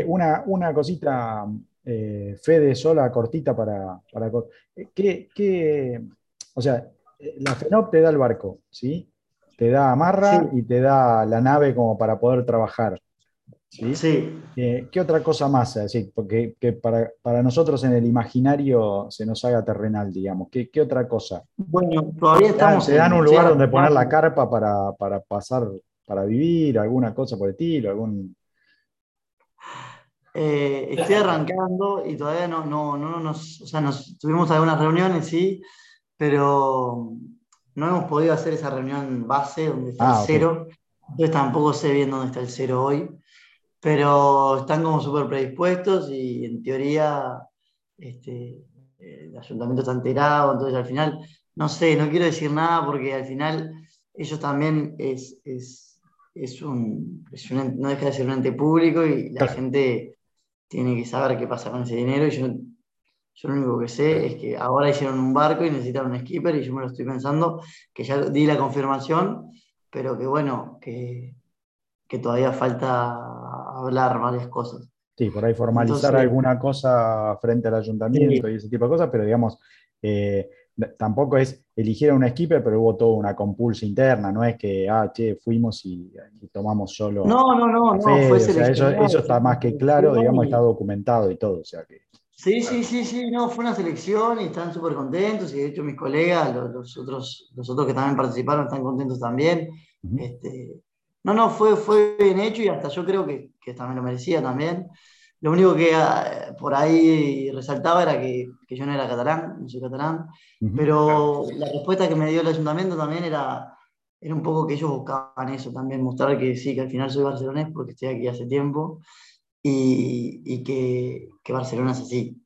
una, una, cosita eh, Fede sola, cortita para... para ¿qué, o sea, la FENOP te da el barco, ¿sí? Te da amarra y te da la nave como para poder trabajar. ¿Sí? sí. Eh, ¿Qué otra cosa más? porque que para, nosotros en el imaginario se nos haga terrenal, digamos. ¿Qué, otra cosa? Bueno, todavía estamos... ¿Te dan un lugar donde poner la carpa para, para pasar, para vivir, alguna cosa por el estilo? algún eh, estoy arrancando y todavía no, no, no nos, o sea, nos, tuvimos algunas reuniones, sí, pero no hemos podido hacer esa reunión base donde está el ah, cero. Entonces tampoco sé bien dónde está el cero hoy, pero están como súper predispuestos y en teoría este, el ayuntamiento está enterado, entonces al final, no sé, no quiero decir nada porque al final ellos también es, es, es un, no deja de ser un ente público y la gente tiene que saber qué pasa con ese dinero. Y yo, yo lo único que sé es que ahora hicieron un barco y necesitaron un skipper y yo me lo estoy pensando, que ya di la confirmación, pero que bueno, que, que todavía falta hablar varias cosas. Sí, por ahí formalizar alguna cosa frente al ayuntamiento y ese tipo de cosas, pero digamos, eh, tampoco es eligieron un skipper, pero hubo toda una compulsa interna, no es que, ah, che, fuimos y, tomamos solo. No, no, no, no fue eso, eso, está más que claro, digamos, está documentado y todo, o sea que. Sí, sí, sí, sí, no, fue una selección y están súper contentos y de hecho mis colegas, los, otros, los otros que también participaron, están contentos también. este, no, no, fue, fue bien hecho y hasta yo creo que, que también lo merecía también. Lo único que ah, por ahí resaltaba era que, yo no era catalán, no soy catalán, pero la respuesta que me dio el ayuntamiento también era, era un poco que ellos buscaban eso también, mostrar que sí, que al final soy barcelonés porque estoy aquí hace tiempo y, que, Barcelona es así.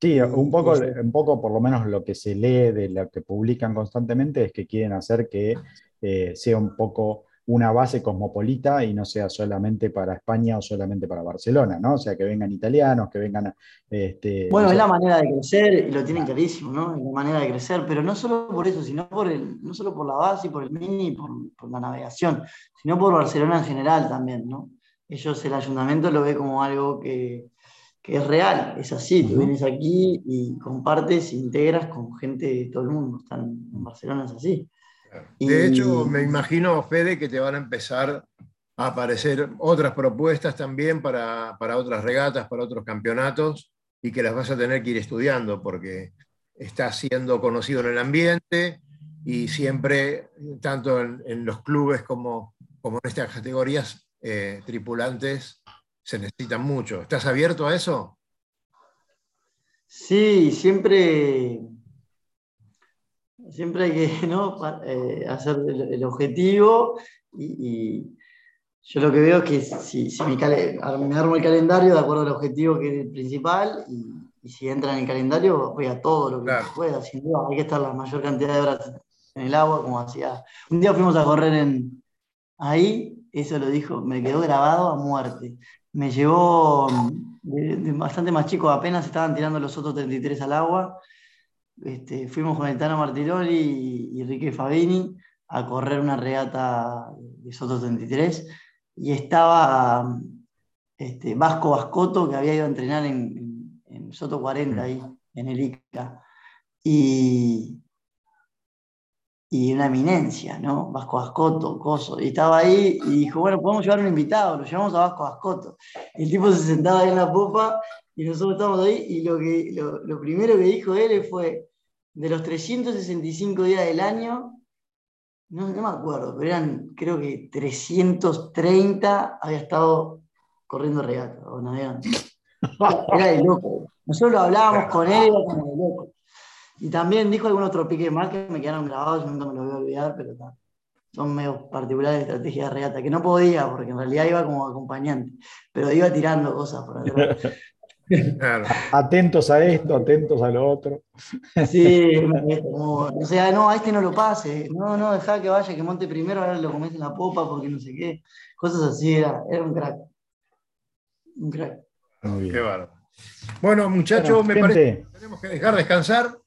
Sí, un poco, un poco por lo menos lo que se lee de lo que publican constantemente es que quieren hacer que eh, sea un poco una base cosmopolita y no sea solamente para España o solamente para Barcelona, ¿no? O sea, que vengan italianos, que vengan... Este, bueno, es la manera de crecer y lo tienen clarísimo, ¿no? Es la manera de crecer, pero no solo por eso, sino por el, no solo por la base y por el mini, por, por la navegación, sino por Barcelona en general también, ¿no? Ellos, el ayuntamiento lo ve como algo que, que es real, es así, tú vienes aquí y compartes, integras con gente de todo el mundo, están en Barcelona es así. De hecho, me imagino, Fede, que te van a empezar a aparecer otras propuestas también para, otras regatas, para otros campeonatos, y que las vas a tener que ir estudiando porque estás siendo conocido en el ambiente y siempre, tanto en, los clubes como, como, en estas categorías, eh, tripulantes se necesitan mucho. ¿Estás abierto a eso? Sí, siempre siempre hay que <laughs> ¿no? Eh, hacer el, objetivo y, yo lo que veo es que si, me armo el calendario de acuerdo al objetivo que es el principal y, si entra en el calendario voy a todo lo que pueda, sin duda hay que estar la mayor cantidad de horas en el agua como hacía. Un día fuimos a correr en ahí, eso lo dijo, me quedó grabado a muerte. Me llevó bastante más chico, apenas estaban tirando los otros 33 al agua este, fuimos con el Tano Martiroli y, Enrique Fabini a correr una regata de Soto 33 y estaba este, Vasco Vascoto que había ido a entrenar en, Soto 40 ahí, en el ICA. Y, y una eminencia, ¿no? Vasco Vascoto, Coso. Y estaba ahí y dijo, bueno, podemos llevar un invitado, lo llevamos a Vasco Vascoto. Y el tipo se sentaba ahí en la popa y nosotros estábamos ahí y lo, que, lo, primero que dijo él fue, de los 365 días del año, no, me acuerdo, pero eran creo que 330 había estado corriendo regata o navegando. <laughs> Era de loco. Nosotros lo hablábamos con él, era como de loco. Y también dijo algún otro pique más que me quedaron grabados, nunca me lo voy a olvidar, pero son medio particulares de estrategia de regata, que no podía, porque en realidad iba como acompañante, pero iba tirando cosas por atrás. <laughs> Atentos a esto, atentos a lo otro. Sí, o sea, no, a este no lo pase, no, no, deja que vaya, que monte primero, ahora lo comes en la popa porque no sé qué. Cosas así, era, era un crack. Un crack. Qué bárbaro. Bueno, muchachos, me parece que tenemos que dejar descansar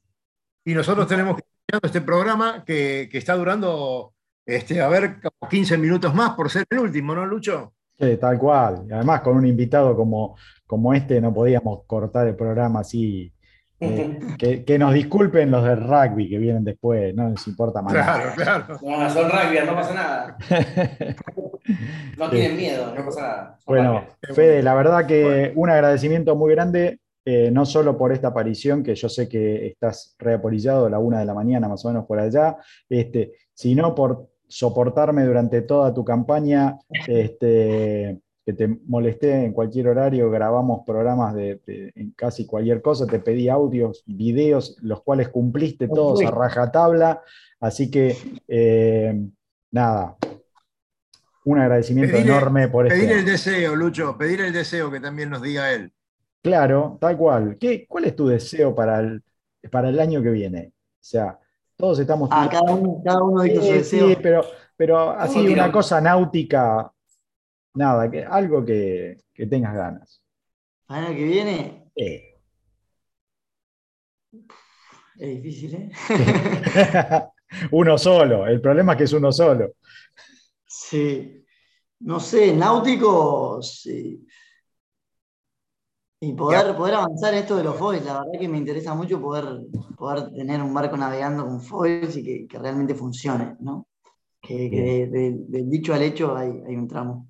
y nosotros tenemos que ir este programa que, que está durando, este, a ver, 15 minutos más por ser el último, ¿no, Lucho? Sí, tal cual. Y además, con un invitado como, como este, no podíamos cortar el programa así. Eh, que, nos disculpen los del rugby que vienen después, no les importa más. Claro, claro. No, son rugby, no pasa nada. <laughs> no tienen miedo, no pasa nada. bueno, Fede, la verdad que un agradecimiento muy grande, eh, no solo por esta aparición, que yo sé que estás reapolillado a la una de la mañana, más o menos por allá, este, sino por soportarme durante toda tu campaña, este, que te molesté en cualquier horario, grabamos programas de, en casi cualquier cosa, te pedí audios, videos, los cuales cumpliste todos a rajatabla, así que eh, nada, un agradecimiento enorme por Pedir el deseo, Lucho, pedir el deseo que también nos diga él. Claro, tal cual. ¿Qué, ¿Cuál es tu deseo para el, para el año que viene? O sea, todos estamos. Ah, cada uno, cada uno su deseo. Sí, pero, pero así una cosa náutica, nada, que, algo que, tengas ganas. ¿El año que viene? Es difícil, ¿eh? <laughs> uno solo, el problema es que es uno solo. Sí. No sé, náutico, sí. Y poder, poder avanzar esto de los foils, la verdad que me interesa mucho poder, poder tener un barco navegando con foils y que, realmente funcione, ¿no? Que, del dicho al hecho hay, un tramo.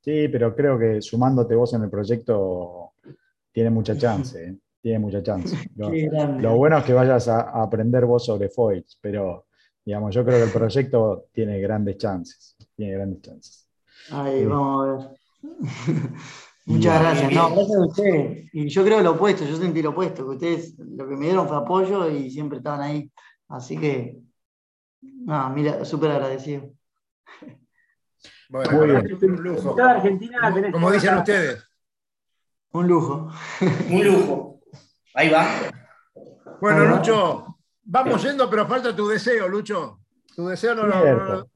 Sí, pero creo que sumándote vos en el proyecto tiene mucha chance, ¿eh? tiene mucha chance. <laughs> Lo, bueno es que vayas a, a, aprender vos sobre foils, pero digamos, yo creo que el proyecto tiene grandes chances, tiene grandes chances. Ahí, vamos a ver. <laughs> Muchas gracias. No, gracias a ustedes. Y yo creo lo opuesto, yo sentí lo opuesto, que ustedes lo que me dieron fue apoyo y siempre estaban ahí. Así que, nada, mira, súper agradecido. Bueno, un lujo. como, dicen ustedes. Un lujo. Un lujo. Ahí va. Bueno, Lucho, vamos yendo, pero falta tu deseo, Lucho. Tu deseo no lo.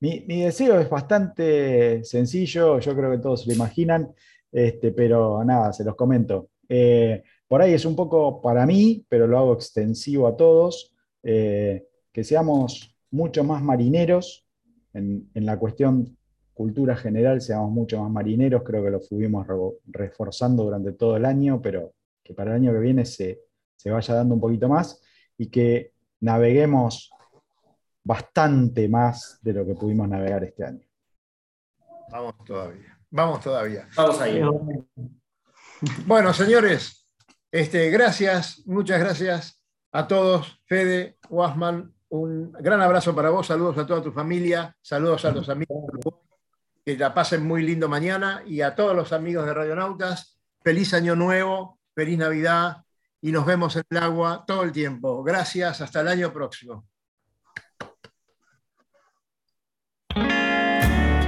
Mi, mi, deseo es bastante sencillo, yo creo que todos lo imaginan. Este, pero nada, se los comento. Eh, por ahí es un poco para mí, pero lo hago extensivo a todos, eh, que seamos mucho más marineros en, la cuestión cultura general, seamos mucho más marineros, creo que lo fuimos reforzando durante todo el año, pero que para el año que viene se, se vaya dando un poquito más y que naveguemos bastante más de lo que pudimos navegar este año. Vamos todavía. Vamos todavía. Vamos ahí. Bueno, señores, este, gracias, muchas gracias a todos. Fede, Wasman, un gran abrazo para vos, saludos a toda tu familia, saludos a los amigos, que la pasen muy lindo mañana y a todos los amigos de Radionautas, feliz año nuevo, feliz Navidad y nos vemos en el agua todo el tiempo. Gracias, hasta el año próximo.